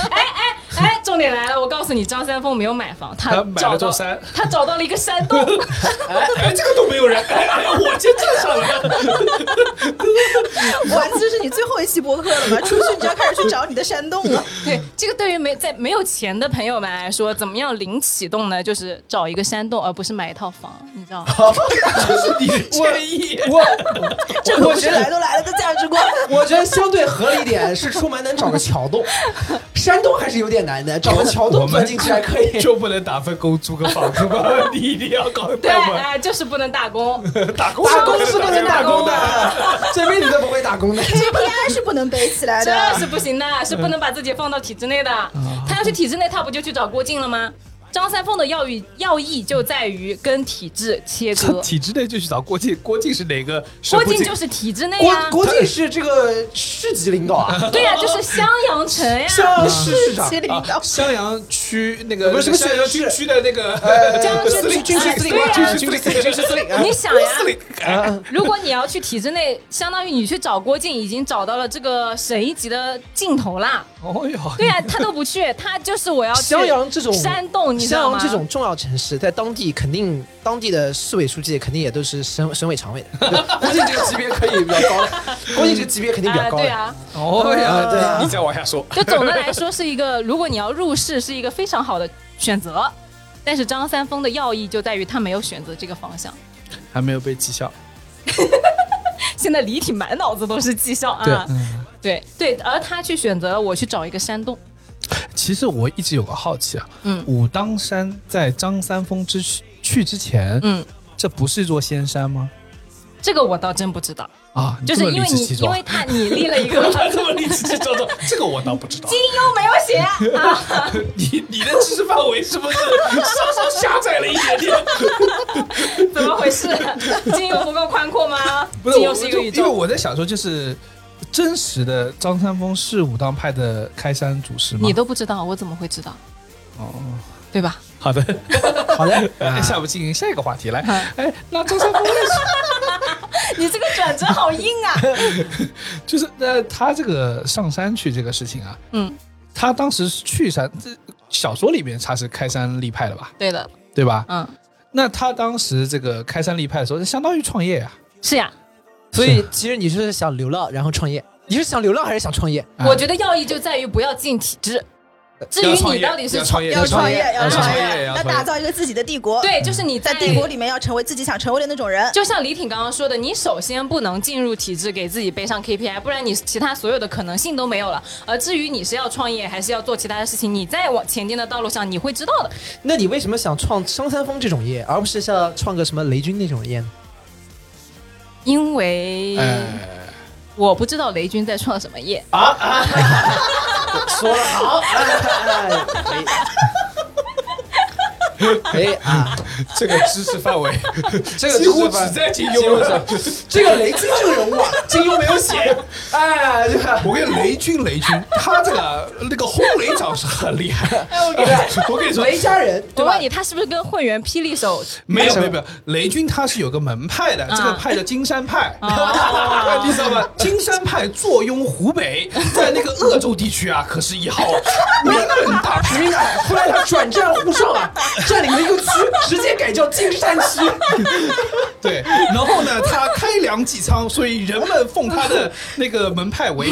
Speaker 2: 哎，重点来了，我告诉你，张三丰没有买房，他
Speaker 1: 他买了
Speaker 2: 找到
Speaker 1: 座山
Speaker 2: 他找到了一个山洞，
Speaker 1: 哎，这个都没有人，哎哎，我先站上来了。
Speaker 4: 哇，这是你最后一期播客了吗？出去你就要开始去找你的山洞了。
Speaker 2: 对，这个对于没在没有钱的朋友们来说，怎么样零启动呢？就是找一个山洞，而不是买一套房，你知道吗？
Speaker 1: 这是你的建议。
Speaker 3: 我
Speaker 4: 这可不是来都来了的价值观。
Speaker 3: 我觉得相对合理一点是出门能找个桥洞，山洞还是有点难的，找个桥
Speaker 1: 我们
Speaker 3: 洞钻进去还可以。
Speaker 1: 就不能打份工租个房子吗？你一定要搞
Speaker 2: 对，哎，就是不能打工。
Speaker 1: 打工，
Speaker 3: 打工是不能打工的，这辈子都不会打工的。
Speaker 4: KPI 是不能背起来的。
Speaker 2: 这是不行的，是不能把自己放到体制内的。他要去体制内，他不就去找郭靖了吗？张三丰的要义要义就在于跟体制切割。
Speaker 1: 体制内就去找郭靖，郭靖是哪个
Speaker 2: 郭？靖就是体制内啊，
Speaker 3: 郭靖是这个市级领导啊，
Speaker 2: 对呀，就是襄阳城呀。
Speaker 3: 像市市长
Speaker 1: 襄阳区那个
Speaker 3: 不是什么
Speaker 1: 襄阳
Speaker 3: 区
Speaker 1: 区区的那个
Speaker 2: 将军
Speaker 1: 司令
Speaker 3: 军区司令官，
Speaker 2: 对呀
Speaker 3: 军区司令，军区司令。啊
Speaker 2: 你想呀，
Speaker 1: 司令，哎
Speaker 2: 如果你要去体制内，相当于你去找郭靖，已经找到了这个省一级的尽头啦。
Speaker 1: 哦哟，
Speaker 2: 对呀、他都不去，他就是我要去
Speaker 3: 襄阳这种
Speaker 2: 山洞，你知道吗？
Speaker 3: 阳这种重要城市，在当地肯定当地的市委书记肯定也都是省省委常委的。估计这个级别可以比较高了，估计这个级别肯定比较
Speaker 2: 啊，
Speaker 3: 高的。
Speaker 2: 对啊，
Speaker 1: 哦呀，
Speaker 3: 对啊
Speaker 1: 你再往下说，
Speaker 2: 就总的来说是一个，如果你要入市，是一个非常好的选择。但是张三丰的要义就在于他没有选择这个方向。
Speaker 1: 还没有被绩效。
Speaker 2: 现在李挺满脑子都是绩效啊，
Speaker 3: 对
Speaker 2: 对对，而他去选择了我去找一个山洞，
Speaker 1: 其实我一直有个好奇啊，
Speaker 2: 嗯
Speaker 1: 武当山在张三丰之去之前，
Speaker 2: 嗯，
Speaker 1: 这不是一座仙山吗？
Speaker 2: 这个我倒真不知道，
Speaker 1: 啊，
Speaker 2: 就是因为你因为他你立了一个
Speaker 1: 这么理直气壮的，这个我倒不知道。
Speaker 2: 金庸没有写啊，
Speaker 1: 你你的知识范围是不是稍稍狭窄了一点点？
Speaker 2: 怎么回事？金庸不够宽阔吗？
Speaker 1: 不是，我
Speaker 2: 金庸是一个
Speaker 1: 因为，我在想说，就是真实的张三丰是武当派的开山祖师吗？
Speaker 2: 你都不知道，我怎么会知道？
Speaker 1: 哦，
Speaker 2: 对吧？
Speaker 1: 好的，
Speaker 3: 好的，
Speaker 1: 哎下面进行下一个话题来。
Speaker 2: 啊
Speaker 1: 哎，那张三丰为什
Speaker 2: 你这个转折好硬啊！
Speaker 1: 就是呃，他这个上山去这个事情啊，
Speaker 2: 嗯，
Speaker 1: 他当时是去山，这小说里面他是开山立派的吧，
Speaker 2: 对的，
Speaker 1: 对吧？
Speaker 2: 嗯，
Speaker 1: 那他当时这个开山立派的时候，相当于创业啊。
Speaker 2: 是呀。
Speaker 3: 所以其实你是想流浪然后创业，你是想流浪还是想创业？
Speaker 1: 哎
Speaker 2: 我觉得要义就在于不要进体制。至于你到底是
Speaker 1: 要创业
Speaker 4: 要创业，要
Speaker 1: 要
Speaker 4: 创
Speaker 1: 创业
Speaker 4: 业，要
Speaker 1: 要创业
Speaker 4: 打造一个自己的帝国。，
Speaker 2: 对，就是你
Speaker 4: 在帝国里面要成为自己想成为的那种人。
Speaker 2: 就像李挺刚刚说的，你首先不能进入体制，给自己背上 KPI，不然你其他所有的可能性都没有了。而至于你是要创业还是要做其他的事情，你在往前进的道路上，你会知道的。
Speaker 3: 那你为什么想创张三丰这种业，而不是像创个什么雷军那种业呢？
Speaker 2: 因为
Speaker 1: 哎，
Speaker 2: 我不知道雷军在创什么业。
Speaker 3: 啊，说的好，哎可以，可 以啊，
Speaker 1: 这个知识范围
Speaker 3: 这个
Speaker 1: 几乎只在金庸上。
Speaker 3: 这个雷军这个人物啊，金庸没有写，哎，这个
Speaker 1: 我跟你雷军，雷军，他这个那个轰雷掌是很厉害。我跟你说，
Speaker 3: 雷家人，
Speaker 2: 我问？你，他是不是跟混元霹雳手？
Speaker 1: 没有没有没有，雷军他是有个门派的，这个派叫金山派，知道吧？金山派坐拥湖北，在那个鄂州地区啊，可是一号名门大派。
Speaker 3: 明白。后来他转战沪上啊，占领了一个区，直接改叫金山区。
Speaker 1: 对，然后呢，他开粮济仓，所以人们奉他的那个门派为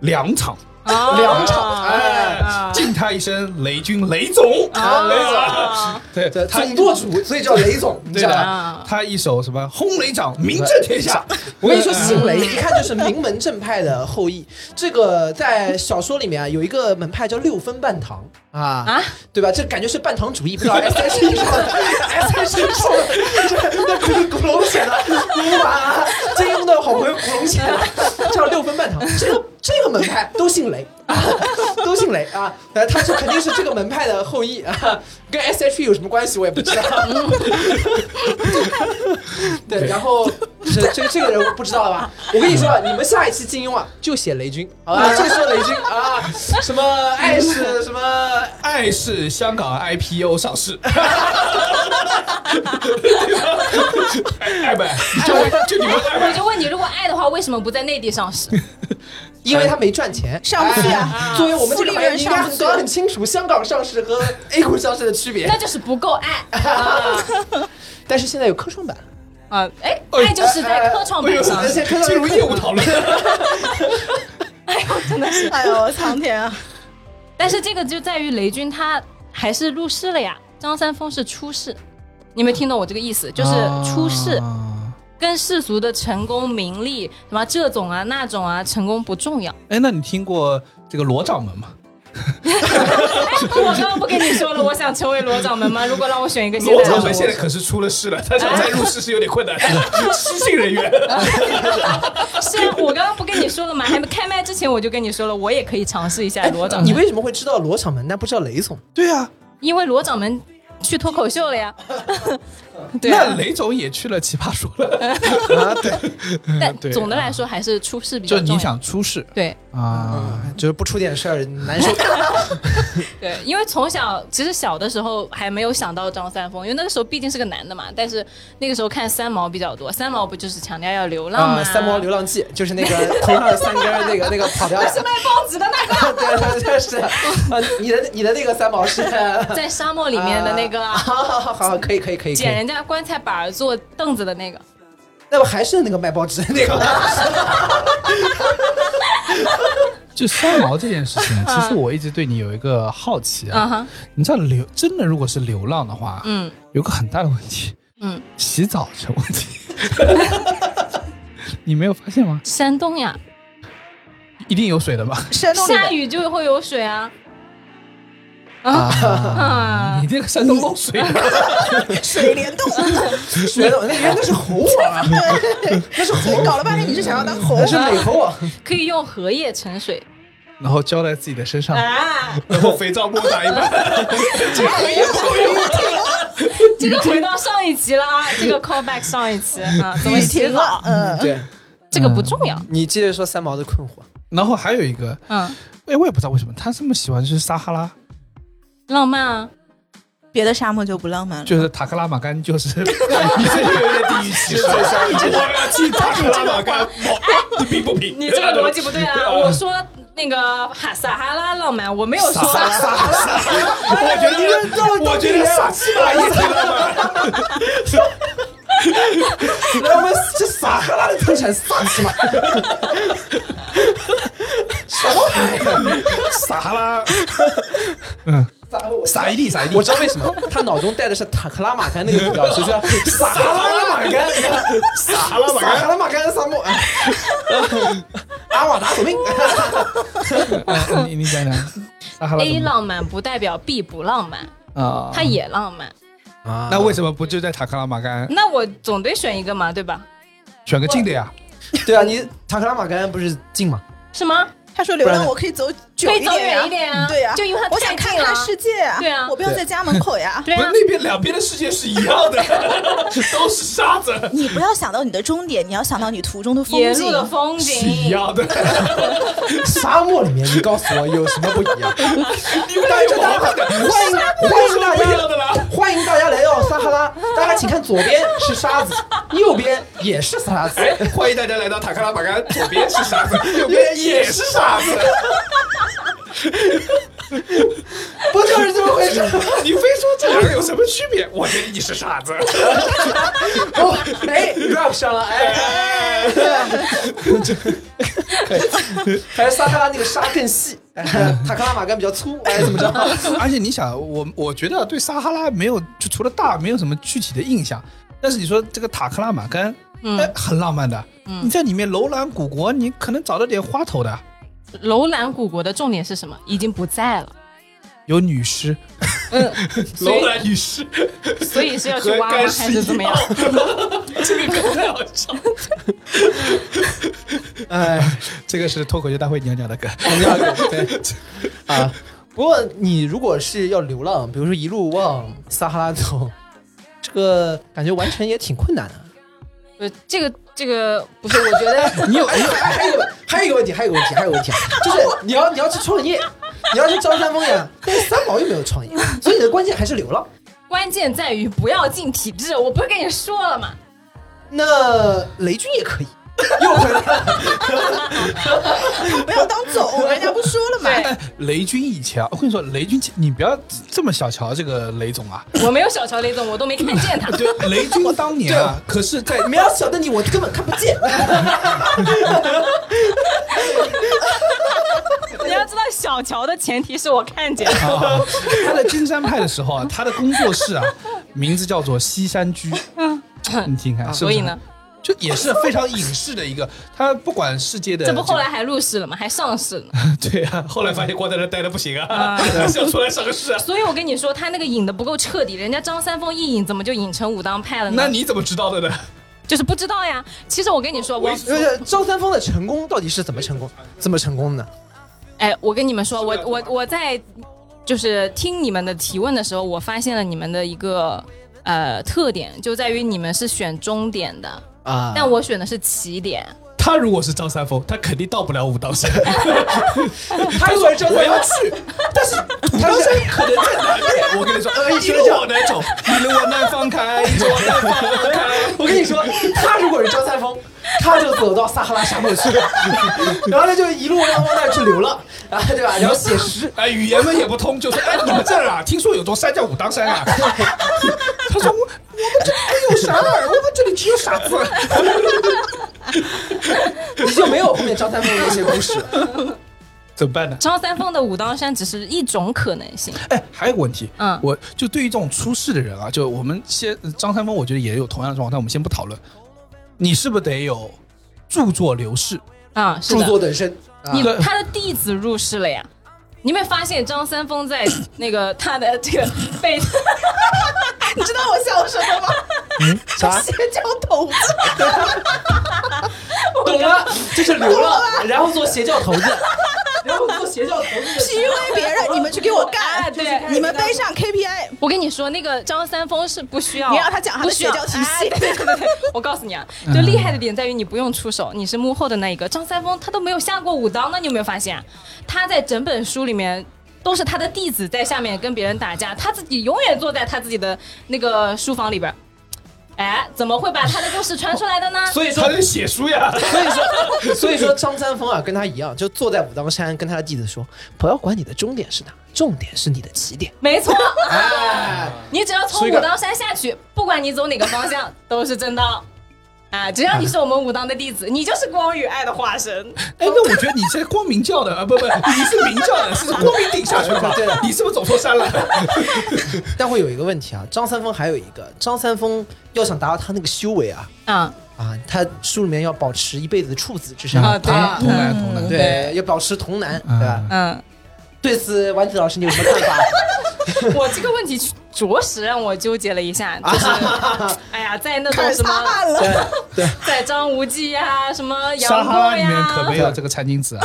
Speaker 1: 粮场。
Speaker 3: 粮场
Speaker 1: 哎，敬他一声雷军雷总，
Speaker 2: 啊
Speaker 1: 雷总，对
Speaker 3: 对，
Speaker 1: 他
Speaker 3: 总舵主，所以叫雷总，你知
Speaker 1: 对
Speaker 3: 道吧？
Speaker 1: 的，他一手什么轰雷掌，名震天下。
Speaker 3: 我跟你说，姓雷一看就是名门正派的后裔。这个在小说里面啊，有一个门派叫六分半堂啊，
Speaker 2: 啊？
Speaker 3: 对吧？这感觉是半糖主义，不知道 S H E 上的 S H E 上的，这 那是古龙写的，古版啊，金庸的好朋友古龙写的，叫六分半糖。这个这个门派都姓雷。啊，都姓雷啊，呃，他是肯定是这个门派的后裔啊，跟 S H E 有什么关系我也不知道。对，然后这这这个人我不知道了吧？我跟你说啊，你们下一期金庸啊，就写雷军，好吧？就说雷军啊，什么爱是什么
Speaker 1: 爱是香港 IPO 上市，爱 不爱？就就你们爱爱？
Speaker 2: 我就问你，如果爱的话，为什么不在内地上市？
Speaker 3: 因为他没赚钱，
Speaker 4: 上不去啊
Speaker 3: 哎作为我们这个行业，你应该很搞得很清楚香港上市和 A 股上市的区别
Speaker 2: 那。就是不够爱 啊
Speaker 3: 但是现在有科创板，
Speaker 2: 啊！哎，爱就是在科创板上
Speaker 1: 进入业务讨论。
Speaker 2: 哎呦真的是。
Speaker 4: 哎呦，苍天啊！
Speaker 2: 但是这个就在于雷军他还是入市了呀，张三丰是出世。你没听懂我这个意思？就是出世
Speaker 1: 啊
Speaker 2: 跟世俗的成功、名利什么这种啊、那种啊，成功不重要。
Speaker 1: 哎，那你听过这个罗掌门吗？
Speaker 2: 我刚刚不跟你说了，我想成为罗掌门吗？如果让我选一个现
Speaker 1: 罗掌门现在可是出了事了，他想再入世是有点困难的，失信人员。
Speaker 2: 是啊，我刚刚不跟你说了吗？还没开麦之前我就跟你说了，我也可以尝试一下罗掌门。
Speaker 3: 你为什么会知道罗掌门，但不知道雷总？
Speaker 1: 对啊，
Speaker 2: 因为罗掌门去脱口秀了呀。对
Speaker 1: 那
Speaker 2: 啊，
Speaker 1: 雷总也去了奇葩说了，
Speaker 3: 啊，对，
Speaker 2: 但
Speaker 1: 对
Speaker 2: 总的来说还是出事比较
Speaker 1: 就你。想出事
Speaker 2: 对
Speaker 1: 啊？
Speaker 3: 就是不出点事儿难受。
Speaker 2: 对，因为从小其实小的时候还没有想到张三丰，因为那个时候毕竟是个男的嘛。但是那个时候看三毛比较多，三毛不就是强调要流浪吗？
Speaker 3: 啊，三毛流浪记就是那个头上有三根那个那个跑掉的，
Speaker 2: 是卖报纸的那个，
Speaker 3: 对对对是啊，你的你的那个三毛是
Speaker 2: 在沙漠里面的那个啊
Speaker 3: 好好好好，可以可以可以可以，
Speaker 2: 捡人家棺材板儿做凳子的那个。
Speaker 3: 那不还是那个卖报纸那个吗？
Speaker 1: 就三毛这件事情，其实我一直对你有一个好奇啊。你知道流真的如果是流浪的话，
Speaker 2: 嗯
Speaker 1: 有个很大的问题，
Speaker 2: 嗯，
Speaker 1: 洗澡成问题。你没有发现吗？
Speaker 2: 山东呀，
Speaker 1: 一定有水的吧？
Speaker 4: 山东
Speaker 2: 下雨就会有水啊。啊
Speaker 1: 啊，你这个山东漏水的，
Speaker 4: 水帘洞，
Speaker 3: 水帘洞那原来那是猴王啊，那是猴，
Speaker 4: 搞了半天你是想要当猴
Speaker 3: 那是美猴王。
Speaker 2: 可以用荷叶盛水。
Speaker 1: 然后浇在自己的身上，
Speaker 2: 啊！
Speaker 1: 然后肥皂沫打一半，这个很有
Speaker 2: 这个回到上一集了啊，这个 call back 上一集啊，怎么洗澡？
Speaker 4: 嗯，
Speaker 3: 对，
Speaker 2: 这个不重要。
Speaker 3: 你接着说三毛的困惑。
Speaker 1: 然后还有一个，
Speaker 2: 嗯，
Speaker 1: 哎，我也不知道为什么他这么喜欢吃撒哈拉，
Speaker 2: 浪漫啊，
Speaker 4: 别的沙漠就不浪漫了。
Speaker 1: 就是塔克拉玛干，就是 你这就有点地域歧视。我要去塔克拉玛干，你评不评？
Speaker 2: 你这个逻辑不对啊！我说那个哈撒哈拉浪漫，我没有说撒哈拉
Speaker 1: 我觉得，我觉得撒哈拉也挺浪漫。
Speaker 3: 来，我们这撒哈拉的特产萨琪玛。
Speaker 1: 撒哈拉，嗯，撒一地，撒一地。
Speaker 3: 我知道为什么，他脑中带的是塔克拉玛干那个图标，所以说撒哈拉玛干，
Speaker 1: 撒哈拉玛
Speaker 3: 撒哈。拉玛干沙漠，阿瓦达索命。
Speaker 1: 嗯你你讲讲
Speaker 2: ，A 浪漫不代表 B 不浪漫，
Speaker 1: 啊？
Speaker 2: 它也浪漫。
Speaker 3: 啊
Speaker 1: 那为什么不就在塔克拉玛干
Speaker 2: 那我总得选一个嘛，对吧？
Speaker 1: 选个近的呀？
Speaker 3: 对啊，你塔克拉玛干不是近吗？
Speaker 2: 是吗？
Speaker 4: 他说流浪我可以走久
Speaker 2: 可以走
Speaker 4: 点呀
Speaker 2: 远一点啊
Speaker 4: 对呀，
Speaker 2: 就因为它
Speaker 4: 我想看看世界啊，
Speaker 2: 对啊
Speaker 4: 我不要在家门口呀。
Speaker 2: 对啊
Speaker 1: 不是，那边两边的世界是一样的，都是沙子，
Speaker 4: 你不要想到你的终点，你要想到你途中的风景
Speaker 2: 沿路。的风
Speaker 1: 是一
Speaker 2: 景。
Speaker 1: 样的。
Speaker 3: 沙漠里面，你告诉我有什么不一样？
Speaker 1: 你们俩有毛病的，
Speaker 3: 欢迎欢迎大家，
Speaker 1: 啦。
Speaker 3: 欢迎大家来到撒哈拉。大家请看，左边是沙子，右边也是沙子。
Speaker 1: 哎，欢迎大家来到塔克拉玛干，左边是沙子，右边也是沙子。
Speaker 3: 不就是这么回事？
Speaker 1: 你非说这两个有什么区别？我觉得你是傻子。
Speaker 3: 哦，哎，rap 上了，哎，可以，还是撒哈拉那个沙更细，哎塔克拉玛干比较粗，哎，怎么着？
Speaker 1: 而且你想，我我觉得对撒哈拉没有，就除了大，没有什么具体的印象。但是你说这个塔克拉玛干，
Speaker 2: 嗯
Speaker 1: 哎，很浪漫的。你在里面楼兰古国，你可能找到点花头的，
Speaker 2: 楼兰古国的重点是什么？已经不在了。
Speaker 1: 有女尸，
Speaker 2: 嗯，楼
Speaker 1: 兰女尸，
Speaker 2: 所以是要去挖吗？还是怎么样？
Speaker 1: 这个梗太好笑。
Speaker 3: 哎，
Speaker 1: 这个是脱口秀大会你要讲的梗。
Speaker 3: 第二个对啊。不过你如果是要流浪，比如说一路往撒哈拉走，这个感觉完成也挺困难的。
Speaker 2: 呃，这个这个不是，我觉得
Speaker 3: 你有还还有一个还有一个问题，还有一个问题，还有一个问题，就是你要你要去创业，你要去招三丰呀，但是三毛又没有创业，所以你的关键还是流浪。
Speaker 2: 关键在于不要进体制。我不是跟你说了吗？
Speaker 3: 那雷军也可以，又回来了。
Speaker 4: 不要当总，人家不说了嘛。
Speaker 2: 对，
Speaker 1: 雷军以前啊，我跟你说，雷军你不要这么小瞧这个雷总啊。
Speaker 2: 我没有小瞧雷总，我都没看见他。
Speaker 1: 对，雷军当年啊，可是在
Speaker 3: 没有小的你，我根本看不见。
Speaker 2: 你要知道，小乔的前提是我看见。
Speaker 1: 啊，他在金山派的时候啊，他的工作室啊，名字叫做西山居。你听看，是是
Speaker 2: 所以呢，
Speaker 1: 就也是非常影视的一个，他不管世界的
Speaker 2: 这不后来还入市了吗？还上市了。
Speaker 1: 对啊，后来发现光在那待着不行啊，还是要出来上个市啊。
Speaker 2: 所以我跟你说，他那个引的不够彻底，人家张三丰一引，怎么就引成武当派了呢？
Speaker 1: 那你怎么知道的呢？
Speaker 2: 就是不知道呀。其实我跟你说，我
Speaker 3: 呃，张三丰的成功到底是怎么成功？怎么成功的？
Speaker 2: 哎，我跟你们说，我我我在就是听你们的提问的时候，我发现了你们的一个呃特点，就在于你们是选终点的，
Speaker 3: 啊
Speaker 2: 但我选的是起点。
Speaker 1: 他如果是张三丰，他肯定到不了武当山。
Speaker 3: 他说张
Speaker 1: 我要，去，但是武当山可能在南面。我跟你说，一路往南走，一路往南方开，一路往南方开。
Speaker 3: 我跟你说，他如果是张三丰，他就走到撒哈拉沙漠去了，然后他就一路往往那儿去流浪，啊，对吧？然后写诗。
Speaker 1: 哎，语言们也不通，就说哎，你们这儿啊，听说有座山叫武当山啊。他说我我们这没有山儿，我们这里只有傻子。
Speaker 3: 你就没有后面张三丰的那些故事了。
Speaker 1: 怎么办呢？
Speaker 2: 张三丰的武当山只是一种可能性。
Speaker 1: 哎，还有个问题，
Speaker 2: 嗯
Speaker 1: 我就对于这种出事的人啊，就我们先张三丰，我觉得也有同样的状况，但我们先不讨论。你是不是得有著作流世？
Speaker 2: 啊，是
Speaker 3: 著
Speaker 2: 的，
Speaker 3: 作等身，啊
Speaker 2: 你他的弟子入世了呀。你有没有发现张三丰在 那个他的这个被
Speaker 4: 你知道我笑什么吗？
Speaker 3: 啥？
Speaker 4: 邪教头子，
Speaker 3: 懂了，就是流浪，然后做邪教头子，然后做邪教头子的
Speaker 4: PUA 别人，你们去给我
Speaker 2: 哎
Speaker 4: 干，
Speaker 2: 对
Speaker 4: 你们背上 KPI。
Speaker 2: 我跟你说，那个张三丰是不需要，
Speaker 4: 你让他讲他的
Speaker 2: 不需要
Speaker 4: 邪教体系
Speaker 2: 哎对对对对，我告诉你啊，就厉害的点在于你不用出手，你是幕后的那一个。张三丰他都没有下过武当呢，你有没有发现啊？他在整本书里面。都是他的弟子在下面跟别人打架，他自己永远坐在他自己的那个书房里边儿。哎，怎么会把他的故事传出来的呢？
Speaker 3: 所以说
Speaker 1: 他，在写书呀。
Speaker 3: 所以说，所以说张三丰啊，跟他一样，就坐在武当山，跟他的弟子说：“不要管你的终点是哪，重点是你的起点。
Speaker 2: 没错，”
Speaker 3: 哎，
Speaker 2: 你只要从武当山下去，不管你走哪个方向，都是正道。啊，只要你是我们武当的弟子，你就是光与爱的化身。
Speaker 1: 哎，那我觉得你是光明教的啊，不不，你是明教的，是光明顶下去了吧？
Speaker 3: 对的
Speaker 1: 你是不是走错山了？
Speaker 3: 但会有一个问题啊，张三丰还有一个，张三丰要想达到他那个修为啊
Speaker 2: 啊，
Speaker 3: 啊，他书里面要保持一辈子的处子之身
Speaker 2: 啊对
Speaker 1: 同男同男，
Speaker 3: 对，要保持童男，对吧？
Speaker 2: 嗯，
Speaker 3: 对此，丸子老师你有什么看法？
Speaker 2: 我这个问题着实让我纠结了一下，就是，哎呀，在那种什么。
Speaker 3: 对对，
Speaker 2: 在张无忌呀，什么杨过
Speaker 1: 呀里面可
Speaker 2: 呀，
Speaker 1: 没有这个餐巾纸啊。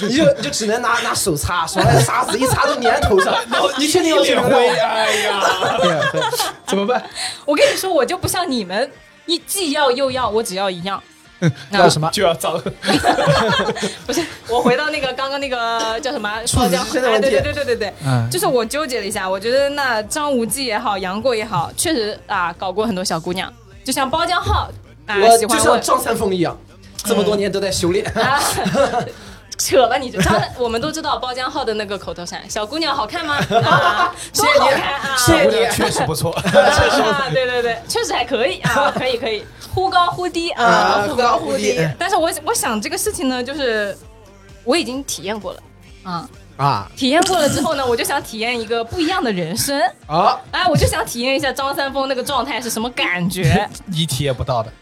Speaker 3: 你就你就只能拿拿手擦，手来沙子一擦都粘头上，然后你确定要
Speaker 1: 脸
Speaker 3: 脸
Speaker 1: 灰，哎呀，
Speaker 3: 对对，
Speaker 1: 怎么办？
Speaker 2: 我跟你说，我就不像你们，一既要又要，我只要一样。
Speaker 3: 要什么？
Speaker 1: 就要造。
Speaker 2: 不是，我回到那个刚刚那个 叫什么
Speaker 3: 处子之身的
Speaker 2: 哎，
Speaker 3: 问题
Speaker 2: 对对对对对对，
Speaker 1: 嗯
Speaker 2: 就是我纠结了一下，我觉得那张无忌也好，杨过也好，确实啊搞过很多小姑娘，就像包浆浩啊
Speaker 3: 我
Speaker 2: 喜欢就
Speaker 3: 像张三丰一样，这么多年都在修炼。
Speaker 2: 啊。扯了你就，张我们都知道包浆浩的那个口头禅，小姑娘好看吗？啊，
Speaker 3: 谢谢你
Speaker 2: 多好看啊！
Speaker 3: 谢谢你
Speaker 1: 确实不错。
Speaker 2: 啊，对对对，确实还可以啊，可以可以，忽高忽低啊
Speaker 3: 啊，忽高忽低
Speaker 2: 但是我我想这个事情呢，就是我已经体验过了啊，
Speaker 3: 啊
Speaker 2: 体验过了之后呢，我就想体验一个不一样的人生，
Speaker 3: 啊！
Speaker 2: 哎，我就想体验一下张三丰那个状态是什么感觉。
Speaker 1: 你体验不到的，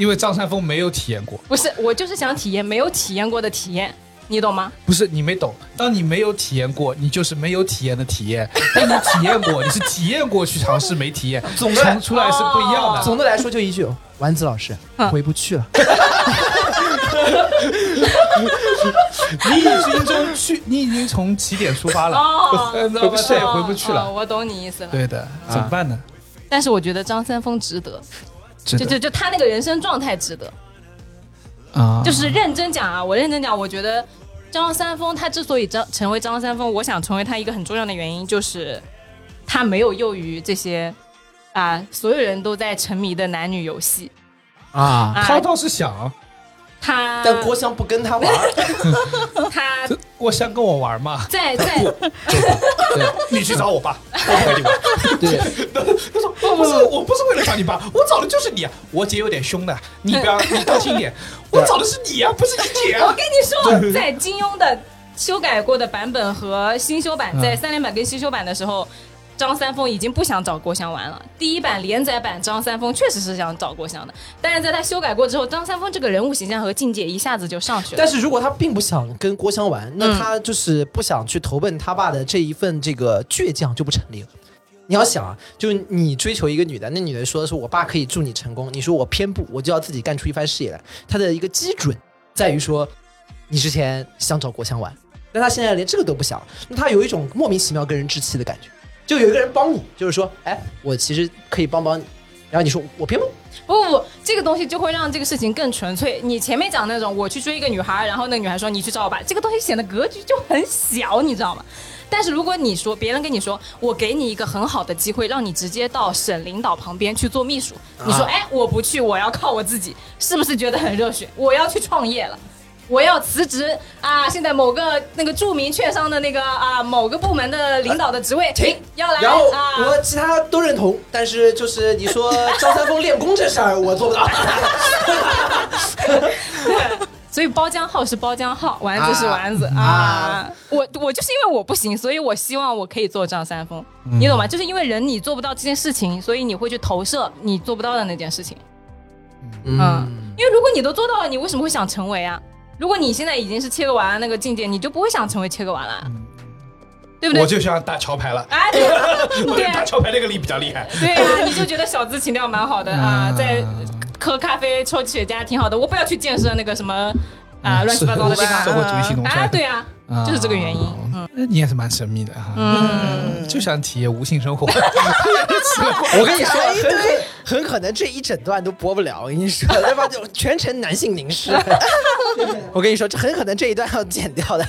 Speaker 1: 因为张三丰没有体验过。
Speaker 2: 不是，我就是想体验没有体验过的体验，你懂吗？
Speaker 1: 不是你没懂，当你没有体验过，你就是没有体验的体验；当 你体验过，你是体验过去尝试没体验，
Speaker 3: 总的
Speaker 1: 尝出来是不一样的。
Speaker 3: 总的来说就一句，丸子老师
Speaker 2: 嗯
Speaker 3: 回不去了。
Speaker 1: 你已经从去，你已经从起点出发了，
Speaker 2: 哦
Speaker 1: 知道吧？再也回不去了。
Speaker 2: 哦我懂你意思了。
Speaker 1: 对的，怎么办呢？
Speaker 2: 但是我觉得张三丰值得，
Speaker 1: 值得
Speaker 2: 就就就他那个人生状态值得。
Speaker 1: 啊，
Speaker 2: 就是认真讲啊，我认真讲，我觉得张三丰他之所以张成为张三丰，我想成为他一个很重要的原因就是他没有囿于这些啊、所有人都在沉迷的男女游戏。
Speaker 3: 啊，
Speaker 2: 啊
Speaker 1: 他倒是想，
Speaker 2: 他
Speaker 3: 但郭襄不跟他玩儿，
Speaker 2: 他
Speaker 1: 郭襄跟我玩嘛，
Speaker 2: 在在
Speaker 1: 你去找我爸，我不跟你玩。
Speaker 3: 对，
Speaker 1: 他说不是，我不是为了找你爸，我找的就是你啊。我姐有点凶的，你不要，你当心点。我找的是你啊，不是你姐啊。
Speaker 2: 我跟你说，在金庸的修改过的版本和新修版，
Speaker 1: 嗯
Speaker 2: 在三连版跟新修版的时候，张三丰已经不想找郭襄玩了。第一版连载版张三丰确实是想找郭襄的，但是在他修改过之后，张三丰这个人物形象和境界一下子就上去了
Speaker 3: 但。是如果他并不想跟郭襄玩，那他就是不想去投奔他爸的这一份这个倔强就不成立了。你要想啊，就是你追求一个女的，那女的说的是我爸可以助你成功，你说我偏不，我就要自己干出一番事业来。他的一个基准在于说，你之前想找郭襄玩，但他现在连这个都不想，那他有一种莫名其妙跟人置气的感觉，就有一个人帮你，就是说，哎，我其实可以帮帮你，然后你说我偏不，
Speaker 2: 不不不，这个东西就会让这个事情更纯粹。你前面讲那种我去追一个女孩，然后那个女孩说你去找我吧，这个东西显得格局就很小，你知道吗？但是如果你说别人跟你说我给你一个很好的机会，让你直接到省领导旁边去做秘书，你说
Speaker 3: 啊
Speaker 2: 哎我不去，我要靠我自己，是不是觉得很热血？我要去创业了。我要辞职啊！现在某个那个著名券商的那个啊某个部门的领导的职位，
Speaker 3: 停
Speaker 2: 要来
Speaker 3: 然后
Speaker 2: 啊！
Speaker 3: 我其他都认同，但是就是你说张三丰练功这事儿，我做不到。
Speaker 2: 所以包浆号是包浆号，丸子是丸子
Speaker 3: 啊
Speaker 2: 啊！我我就是因为我不行，所以我希望我可以做张三丰，你懂吗？就是因为人你做不到这件事情，所以你会去投射你做不到的那件事情。嗯，因为如果你都做到了，你为什么会想成为啊？如果你现在已经是切个完那个境界，你就不会想成为切个完了，对不对？
Speaker 1: 我？就想打桥牌了，
Speaker 2: 哎，对。啊
Speaker 1: 我
Speaker 2: 对啊，
Speaker 1: 打桥牌那个力比较厉害。
Speaker 2: 对啊，你就觉得小资情调蛮好的 啊，在喝咖啡、抽雪茄挺好的，我不要去建设那个什么啊乱七八糟的地方。
Speaker 1: 社会主义新农村
Speaker 2: 啊，对啊，就是这个原因。嗯，
Speaker 1: 那你也是蛮神秘的哈，
Speaker 2: 嗯。
Speaker 1: 就想体验无性生活。
Speaker 3: 我跟你说，很可能这一整段都播不了。我跟你说，对吧？就全程男性凝视。我跟你说，这很可能这一段要剪掉的。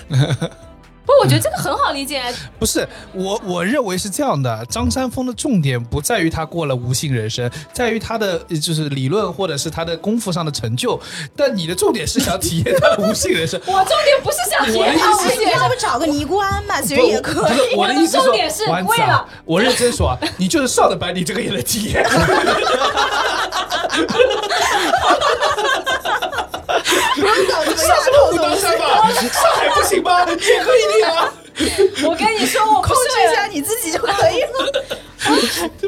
Speaker 2: 不，我觉得这个很好理解。
Speaker 1: 不是我，我认为是这样的。张三丰的重点不在于他过了无性人生，在于他的呃就是理论或者是他的功夫上的成就。但你的重点是想体验他的无性人生。
Speaker 2: 我重点不是想体验他无性人生，
Speaker 4: 要不找个尼姑庵嘛，其实也可以。
Speaker 1: 我的意思
Speaker 2: 重点是为了，
Speaker 1: 我认真说啊，你就是上了班，你这个也能体验。上什么武当山吧？上海不行吗？也可以的呀。
Speaker 2: 我跟你说，我
Speaker 4: 控制一下你自己就可以了。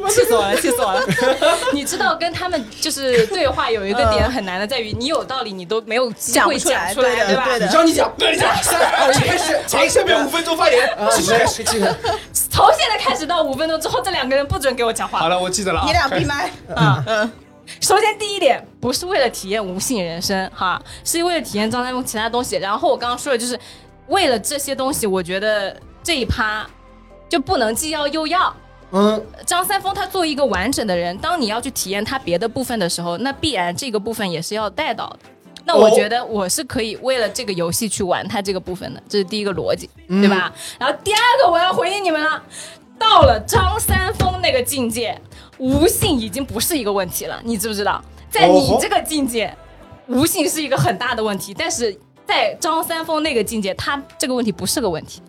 Speaker 2: 气死我了，气死我了！你知道跟他们就是对话有一个点很难的，在于你有道理，你都没有机会
Speaker 4: 讲出来对，
Speaker 3: 吧？你讲，
Speaker 1: 那你讲，
Speaker 3: 三二一开始，
Speaker 1: 请下面五分钟发言。
Speaker 2: 从现在开始到五分钟之后，这两个人不准给我讲话
Speaker 1: 好。了，我记得了啊。
Speaker 4: 你俩闭麦。
Speaker 2: 啊，
Speaker 4: 嗯，
Speaker 2: 首先第一点不是为了体验无性人生哈，是为了体验张三丰其他东西。然后我刚刚说的就是为了这些东西，我觉得这一趴就不能既要又要。
Speaker 3: 嗯，
Speaker 2: 张三丰他作为一个完整的人，当你要去体验他别的部分的时候，那必然这个部分也是要带到的。那我
Speaker 3: 哦
Speaker 2: 觉得我是可以为了这个游戏去玩他这个部分的，这是第一个逻辑，对吧？然后第二个我要回应你们了，到了张三丰那个境界，无性已经不是一个问题了，你知不知道？在你这个境界，无性是一个很大的问题，但是在张三丰那个境界，他这个问题不是个问题，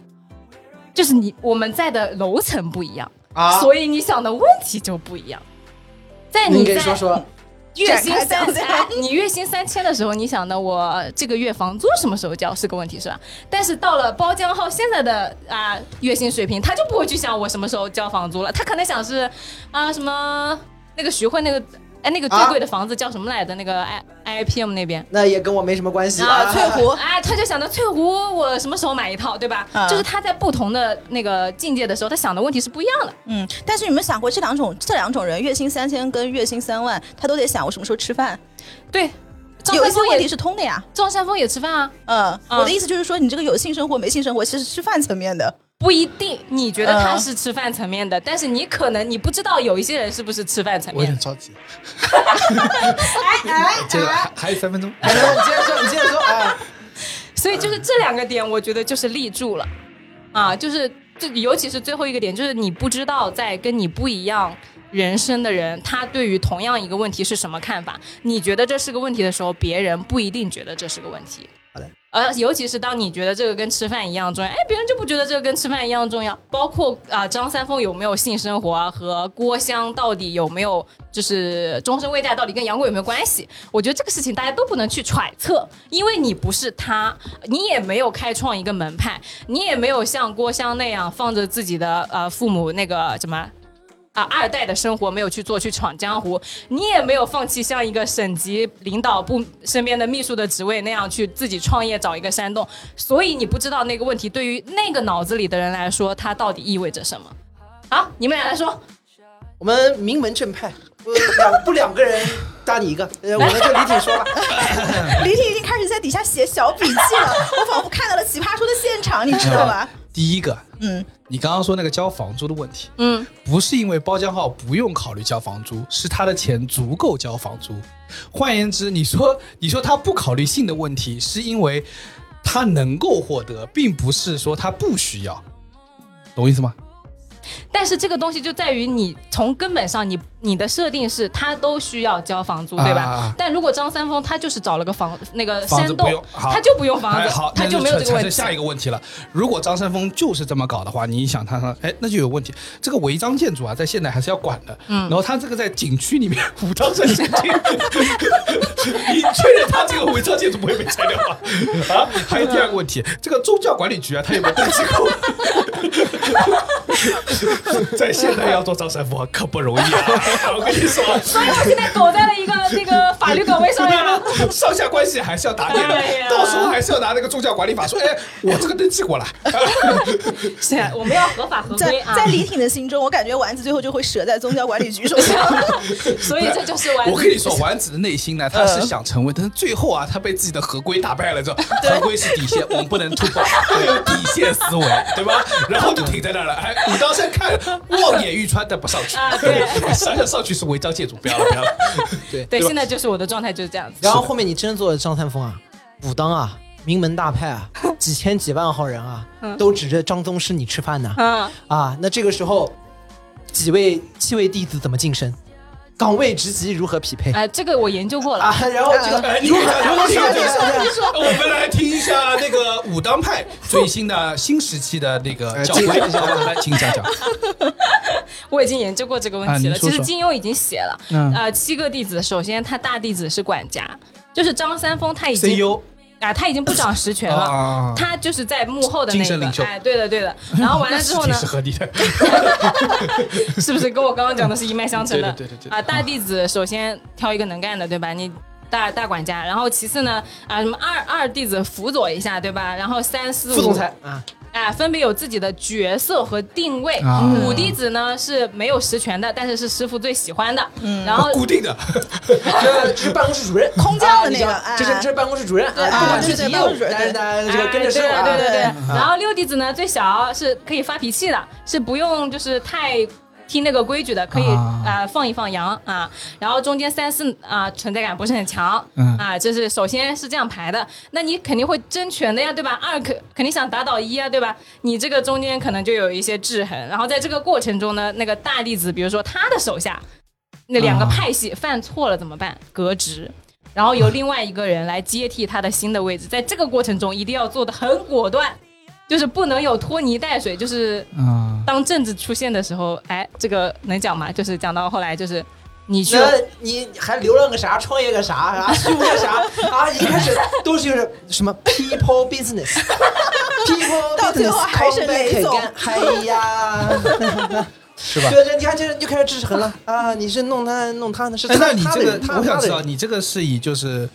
Speaker 2: 就是你我们在的楼层不一样。
Speaker 3: 啊，
Speaker 2: 所以你想的问题就不一样。在
Speaker 3: 您
Speaker 2: 你在
Speaker 3: 给说说，
Speaker 2: 月薪三千，你月薪三千的时候，你想的我这个月房租什么时候交是个问题是吧？但是到了包江浩现在的啊、月薪水平，他就不会去想我什么时候交房租了，他可能想是啊什么那个徐汇那个哎那个最
Speaker 3: 啊
Speaker 2: 贵的房子叫什么来着？那个 I I P M 那边。
Speaker 3: 那也跟我没什么关系
Speaker 2: 啊，
Speaker 4: 翠湖
Speaker 2: 哎，他就想着翠湖，我什么时候买一套，对吧？
Speaker 4: 啊
Speaker 2: 就是他在不同的那个境界的时候，他想的问题是不一样的。
Speaker 4: 嗯，但是你们想过这两种这两种人，月薪三千跟月薪三万，他都得想我什么时候吃饭，
Speaker 2: 对，张
Speaker 4: 有一些问题是通的呀。
Speaker 2: 赵山峰也吃饭啊，
Speaker 4: 嗯，
Speaker 2: 嗯
Speaker 4: 我的意思就是说，你这个有性生活没性生活，其实是吃饭层面的。
Speaker 2: 不一定你觉得他
Speaker 4: 嗯
Speaker 2: 是吃饭层面的，但是你可能你不知道有一些人是不是吃饭层面
Speaker 1: 我有。点着急。
Speaker 2: 哎
Speaker 1: 接着还还有三分钟。
Speaker 3: 哎，你接着说，你接着说啊，
Speaker 2: 所以就是这两个点，我觉得就是立住了啊，就是就尤其是最后一个点，就是你不知道在跟你不一样人生的人，他对于同样一个问题是什么看法？你觉得这是个问题的时候，别人不一定觉得这是个问题。呃，尤其是当你觉得这个跟吃饭一样重要，哎，别人就不觉得这个跟吃饭一样重要。包括啊、张三丰有没有性生活啊，和郭襄到底有没有就是终身未嫁，到底跟杨过有没有关系？我觉得这个事情大家都不能去揣测，因为你不是他，你也没有开创一个门派，你也没有像郭襄那样放着自己的呃父母那个什么。啊，二代的生活没有去做，去闯江湖，你也没有放弃像一个省级领导部身边的秘书的职位那样去自己创业找一个山洞，所以你不知道那个问题对于那个脑子里的人来说，它到底意味着什么。好，你们俩来说，
Speaker 3: 我们名门正派，不两不两个人搭你一个，呃，我们就李挺说吧。
Speaker 4: 李挺已经开始在底下写小笔记了，我仿佛看到了奇葩说的现场，你知道吧？
Speaker 1: 第一个，
Speaker 4: 嗯，
Speaker 1: 你刚刚说那个交房租的问题，
Speaker 2: 嗯，
Speaker 1: 不是因为包浆号不用考虑交房租，是他的钱足够交房租。换言之，你说你说他不考虑性的问题，是因为他能够获得，并不是说他不需要，懂我意思吗？
Speaker 2: 但是这个东西就在于你从根本上你你的设定是他都需要交房租，对吧？
Speaker 1: 啊
Speaker 2: 但如果张三丰他就是找了个房那个山洞他就不用房子，
Speaker 1: 哎好，
Speaker 2: 他就没有这个问题。
Speaker 1: 下一个问题了。如果张三丰就是这么搞的话，你想他他，哎，那就有问题。这个违章建筑啊，在现在还是要管的。嗯，然后他这个在景区里面武当山景区，你确认他这个违章建筑不会被拆掉吗？啊，还有第二个问题，这个宗教管理局啊，他有没有登记过？在现在要做张三丰啊可不容易啊！我跟你说，
Speaker 2: 所以我现在躲在了一个那个法律岗位上呀。
Speaker 1: 上下关系还是要打点的到时候还是要拿那个宗教管理法说，哎，我这个登记过了。
Speaker 2: 是，我们要合法合
Speaker 4: 在
Speaker 2: 规啊。
Speaker 4: 在李挺的心中，我感觉丸子最后就会折在宗教管理局手上。
Speaker 2: 所以这就是丸子。
Speaker 1: 我跟你说，丸子的内心呢，他是想成为，但是最后啊，他被自己的合规打败了，之后合规是底线，我们不能突破，对底线思维，对吧？然后就停在那儿了。哎，武当山看望眼欲穿，但不上去。
Speaker 2: 啊 对
Speaker 1: 想想上去是违章建筑，不要了，不要了。
Speaker 3: 对
Speaker 2: 对，现在就是我的状态就是这样子。
Speaker 3: 然后后面你真做了张三丰啊，武当啊，名门大派啊，几千几万号人啊，都指着张宗师你吃饭呢。
Speaker 2: 嗯，
Speaker 3: 啊，那这个时候几位七位弟子怎么晋升？岗位职级如何匹配？
Speaker 2: 哎，这个我研究过了。
Speaker 3: 啊，然后这个
Speaker 1: 哎，
Speaker 3: 如何如何
Speaker 1: 你看
Speaker 3: 说？
Speaker 1: 你说，我们来听一下那个武当派最新的新时期的那个教规，好吧？来，请讲讲。
Speaker 2: 我已经研究过这个问题了。
Speaker 1: 啊你说说
Speaker 2: 其实金庸已经写了，
Speaker 1: 嗯
Speaker 2: 呃，七个弟子，首先他大弟子是管家，就是张三丰，他已经
Speaker 1: CEO
Speaker 2: 啊，他已经不掌实权了。
Speaker 1: 啊，
Speaker 2: 他就是在幕后的那个
Speaker 1: 精神领袖，
Speaker 2: 哎，对的对的。然后完了之后呢
Speaker 1: 是，合理的。
Speaker 2: 是不是跟我刚刚讲的是一脉相承的？
Speaker 1: 对的对对
Speaker 2: 啊，大弟子首先挑一个能干的，对吧？你大大管家，然后其次呢，啊，什么二二弟子辅佐一下，对吧？然后三四五
Speaker 3: 副总裁啊，
Speaker 2: 哎，分别有自己的角色和定位。
Speaker 1: 啊
Speaker 2: 五弟子呢是没有实权的，但是是师傅最喜欢的。嗯，然后
Speaker 1: 固定的，
Speaker 3: 这这是办公室主任，
Speaker 4: 空降的那个
Speaker 3: 这是这是办公室主任啊，不管具体业务，但是呢这个跟着师傅啊，
Speaker 2: 对对对然后六弟子呢最小是可以发脾气的，是不用就是太。听那个规矩的，可以
Speaker 1: 啊
Speaker 2: 啊、放一放羊啊，然后中间三四啊、存在感不是很强，
Speaker 1: 嗯
Speaker 2: 啊，这是首先是这样排的，那你肯定会争权的呀，对吧？二肯肯定想打倒一啊，对吧？你这个中间可能就有一些制衡，然后在这个过程中呢，那个大弟子，比如说他的手下那两个
Speaker 1: 啊
Speaker 2: 派系犯错了怎么办？革职。然后由另外一个人来接替他的新的位置，在这个过程中一定要做的很果断，就是不能有拖泥带水。就是
Speaker 1: 啊，
Speaker 2: 当政治出现的时候，哎，这个能讲吗？就是讲到后来，就是你去
Speaker 3: 那你还流浪个啥，创业个啥啊，修个啥啊？一开始都是就是什么 people business，people
Speaker 4: business 还是雷总
Speaker 3: 哎呀，
Speaker 1: 是吧？
Speaker 3: 对，你看这就开始制衡了啊！你是弄他弄他的是
Speaker 1: 那你这个我想知道，你这个是以就是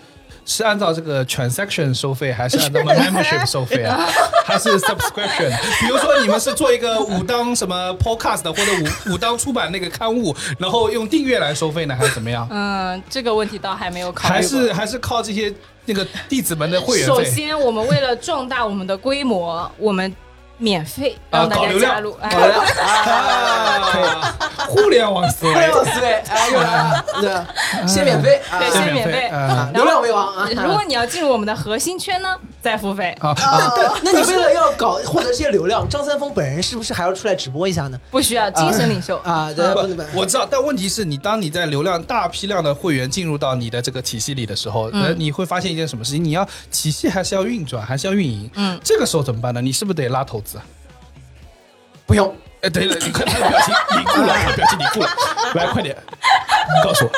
Speaker 1: 是按照这个 transaction 收费，还是按照 membership 收费啊？还是 subscription？比如说你们是做一个武当什么 podcast 或者武武当出版那个刊物，然后用订阅来收费呢，还是怎么样？
Speaker 2: 嗯，这个问题倒还没有考虑。
Speaker 1: 还是还是靠这些那个弟子们的会员费？
Speaker 2: 首先，我们为了壮大我们的规模，我们免费
Speaker 1: 啊，
Speaker 2: 让大
Speaker 1: 搞流量
Speaker 2: 家加入。，哎
Speaker 3: 搞流量
Speaker 1: 啊，互联网思维
Speaker 3: 互，联网思维，哎，又来了，对，先免费啊，
Speaker 2: 对，先免费。
Speaker 1: 啊
Speaker 3: 流量为王啊！
Speaker 2: 如果你要进入我们的核心圈呢，再付费。
Speaker 1: 啊，对
Speaker 3: 那你为了要搞获得这些流量，张三丰本人是不是还要出来直播一下呢？
Speaker 2: 不需要精神领袖。
Speaker 3: 啊，对，不
Speaker 1: 我知道，但问题是你当你在流量大批量的会员进入到你的这个体系里的时候，呃，你会发现一件什么事情？你要体系还是要运转，还是要运营？
Speaker 2: 嗯，
Speaker 1: 这个时候怎么办呢？你是不是得拉投资啊？
Speaker 3: 不用。
Speaker 1: 哎，对了，你看他的表情凝固了，他表情凝固了，来快点，你告诉我，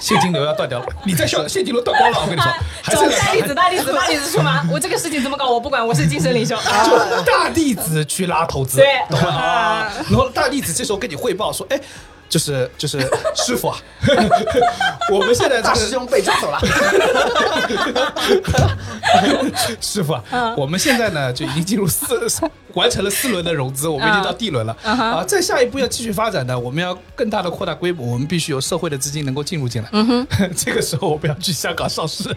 Speaker 1: 现金流要断掉了，你在笑，现金流断光了，我跟你说，还是
Speaker 2: 大弟子，大弟子，大弟子出马。我这个事情怎么搞？我不管，我是精神领袖。
Speaker 1: 就大弟子去拉投资，
Speaker 2: 对
Speaker 1: 懂了啊？然后大弟子这时候跟你汇报说，哎。就是就是师傅啊，我们现在这
Speaker 3: 大师兄被抓走了，
Speaker 1: 师傅啊，我们现在呢就已经进入四完成了四轮的融资，我们已经到 D 轮了啊。再下一步要继续发展呢，我们要更大的扩大规模，我们必须有社会的资金能够进入进来。这个时候我们要去香港上市。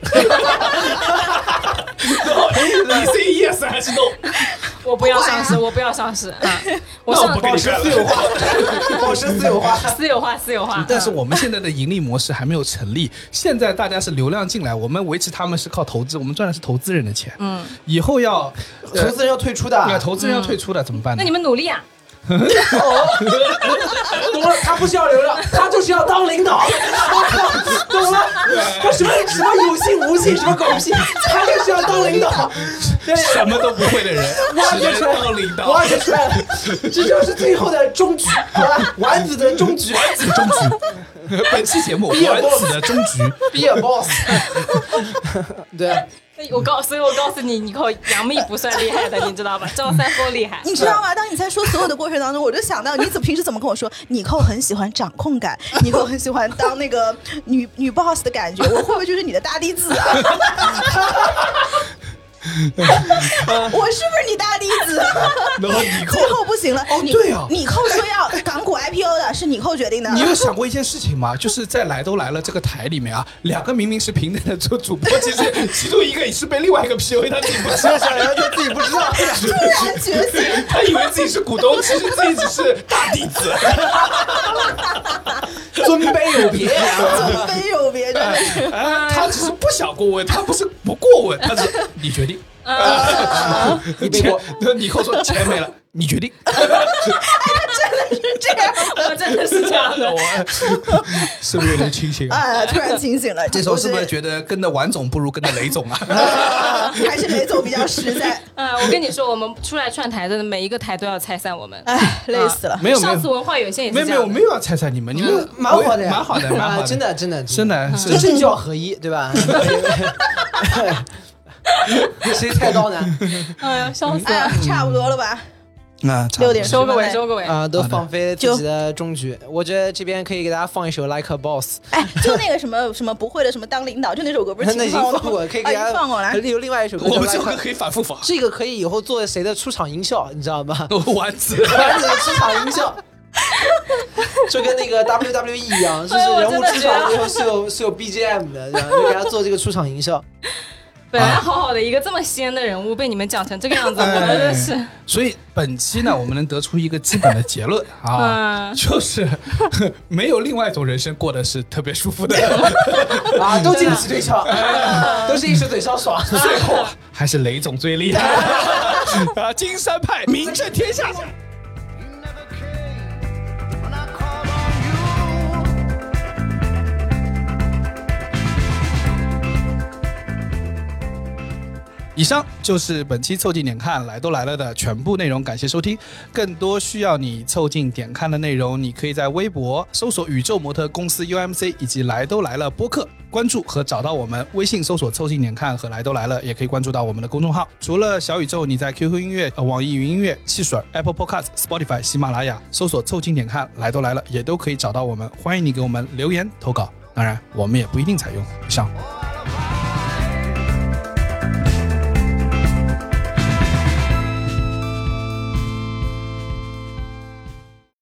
Speaker 1: 你 say yes 还是 no？
Speaker 2: 我不要上市，我不要上市啊！我上
Speaker 1: 那我不跟你干了。
Speaker 3: 私有化，保持私有化。
Speaker 2: 私有化，私有化。
Speaker 1: 但是我们现在的盈利模式还没有成立，现在大家是流量进来，我们维持他们是靠投资，我们赚的是投资人的钱。嗯，以后要
Speaker 3: 投资人要退出的，
Speaker 1: 对投资人要退出的怎么办呢？
Speaker 2: 那你们努力啊！
Speaker 3: 懂了，他不需要流量，他就是要当领导。我靠，懂了，他什么什么有信无信，什么狗屁，他就是要当领导。对，
Speaker 1: 什么都不会的人，
Speaker 3: 挖掘出来
Speaker 1: 当领导。
Speaker 3: 挖掘出来了，这就是最后的终局，好吧？丸子的终局，丸子
Speaker 1: 终局。本期节目丸子的终局
Speaker 3: ，，Be a boss。对，
Speaker 2: 我告，所以我告诉你，你靠杨幂不算厉害的，你知道吧？张三丰厉害。
Speaker 4: 你知道吗？当你在说所有的过程当中，我就想到你怎平时怎么跟我说，你寇很喜欢掌控感，你寇很喜欢当那个女女 boss 的感觉，我会不会就是你的大弟子啊？我是不是你大弟子？
Speaker 1: 然后你扣
Speaker 4: 最后不行了，
Speaker 1: 哦
Speaker 4: 你
Speaker 1: 对啊
Speaker 4: 你扣说要港股 IPO 的，是你扣决定的。
Speaker 1: 你有想过一件事情吗？就是在来都来了这个台里面啊，两个明明是平等的做主播，其实其中一个也是被另外一个 PUA，他自己不知道，
Speaker 3: 然后他自己不知道。
Speaker 4: 突然觉醒，
Speaker 1: 他以为自己是股东，其实自己只是大弟子。
Speaker 3: 尊卑有别啊！
Speaker 4: 尊卑有别，真的是。
Speaker 1: 啊，他只是不想过问，他不是不过问，他是你决定。
Speaker 3: 你背锅，
Speaker 1: 钱，你跟我说钱没了，你决定。
Speaker 4: 这样
Speaker 2: 我真的是这样的。
Speaker 1: 我是不是有点清醒啊？
Speaker 4: 突然清醒了。
Speaker 1: 这时候是不是觉得跟着王总不如跟着雷总啊？
Speaker 4: 还是雷总比较实在？
Speaker 2: 嗯，我跟你说，我们出来串台的每一个台都要拆散我们。
Speaker 4: 哎，累死了。
Speaker 1: 没有
Speaker 2: 上次文化有限也
Speaker 1: 没有没有，我没有要拆散你们，你们
Speaker 3: 蛮好的呀，
Speaker 1: 蛮好的，蛮好的，
Speaker 3: 真的真的
Speaker 1: 真的是
Speaker 3: 这政教合一，对吧？谁菜刀呢？
Speaker 2: 哎呀，笑死
Speaker 4: 哎呀
Speaker 2: 了！，
Speaker 4: 差不多了吧？
Speaker 1: 那，差不多
Speaker 4: 六点
Speaker 2: 收个尾，收个尾。
Speaker 3: 啊，都放飞自己的终局。我觉得这边可以给大家放一首《Like a Boss》，
Speaker 4: 哎，就那个什么什么不会的什么当领导，就那首歌不是
Speaker 3: 那已经
Speaker 4: 秦放
Speaker 3: 放过了，可以给大家
Speaker 4: 经放过来。
Speaker 3: 有另外一首歌
Speaker 1: 我们这首歌可以反复放。
Speaker 3: 这个可以以后做谁的出场音效，你知道吗？
Speaker 1: 丸子，
Speaker 3: 丸子的出场音效，就跟那个 WWE 一样，就是人物出场以后是有是有 BGM 的，这样就给他做这个出场音效。
Speaker 2: 本来好好的一个这么仙的人物，被你们讲成这个样子，我真的是。
Speaker 1: 所以本期呢，我们能得出一个基本的结论啊，
Speaker 2: 嗯
Speaker 1: 就是没有另外一种人生过得是特别舒服的，
Speaker 3: 啊，都经得起推敲，都是一时嘴上爽。
Speaker 1: 最后啊还是雷总最厉害啊！金山派名震天下。以上就是本期凑近点看来都来了的全部内容，感谢收听。更多需要你凑近点看的内容，你可以在微博搜索“宇宙模特公司 UMC” 以及“来都来了”播客关注和找到我们。微信搜索“凑近点看”和“来都来了”，也可以关注到我们的公众号。除了小宇宙，你在 QQ 音乐、网易云音乐、汽水、Apple Podcast、Spotify、喜马拉雅搜索“凑近点看来都来了”，也都可以找到我们。欢迎你给我们留言投稿，当然我们也不一定采用。以上。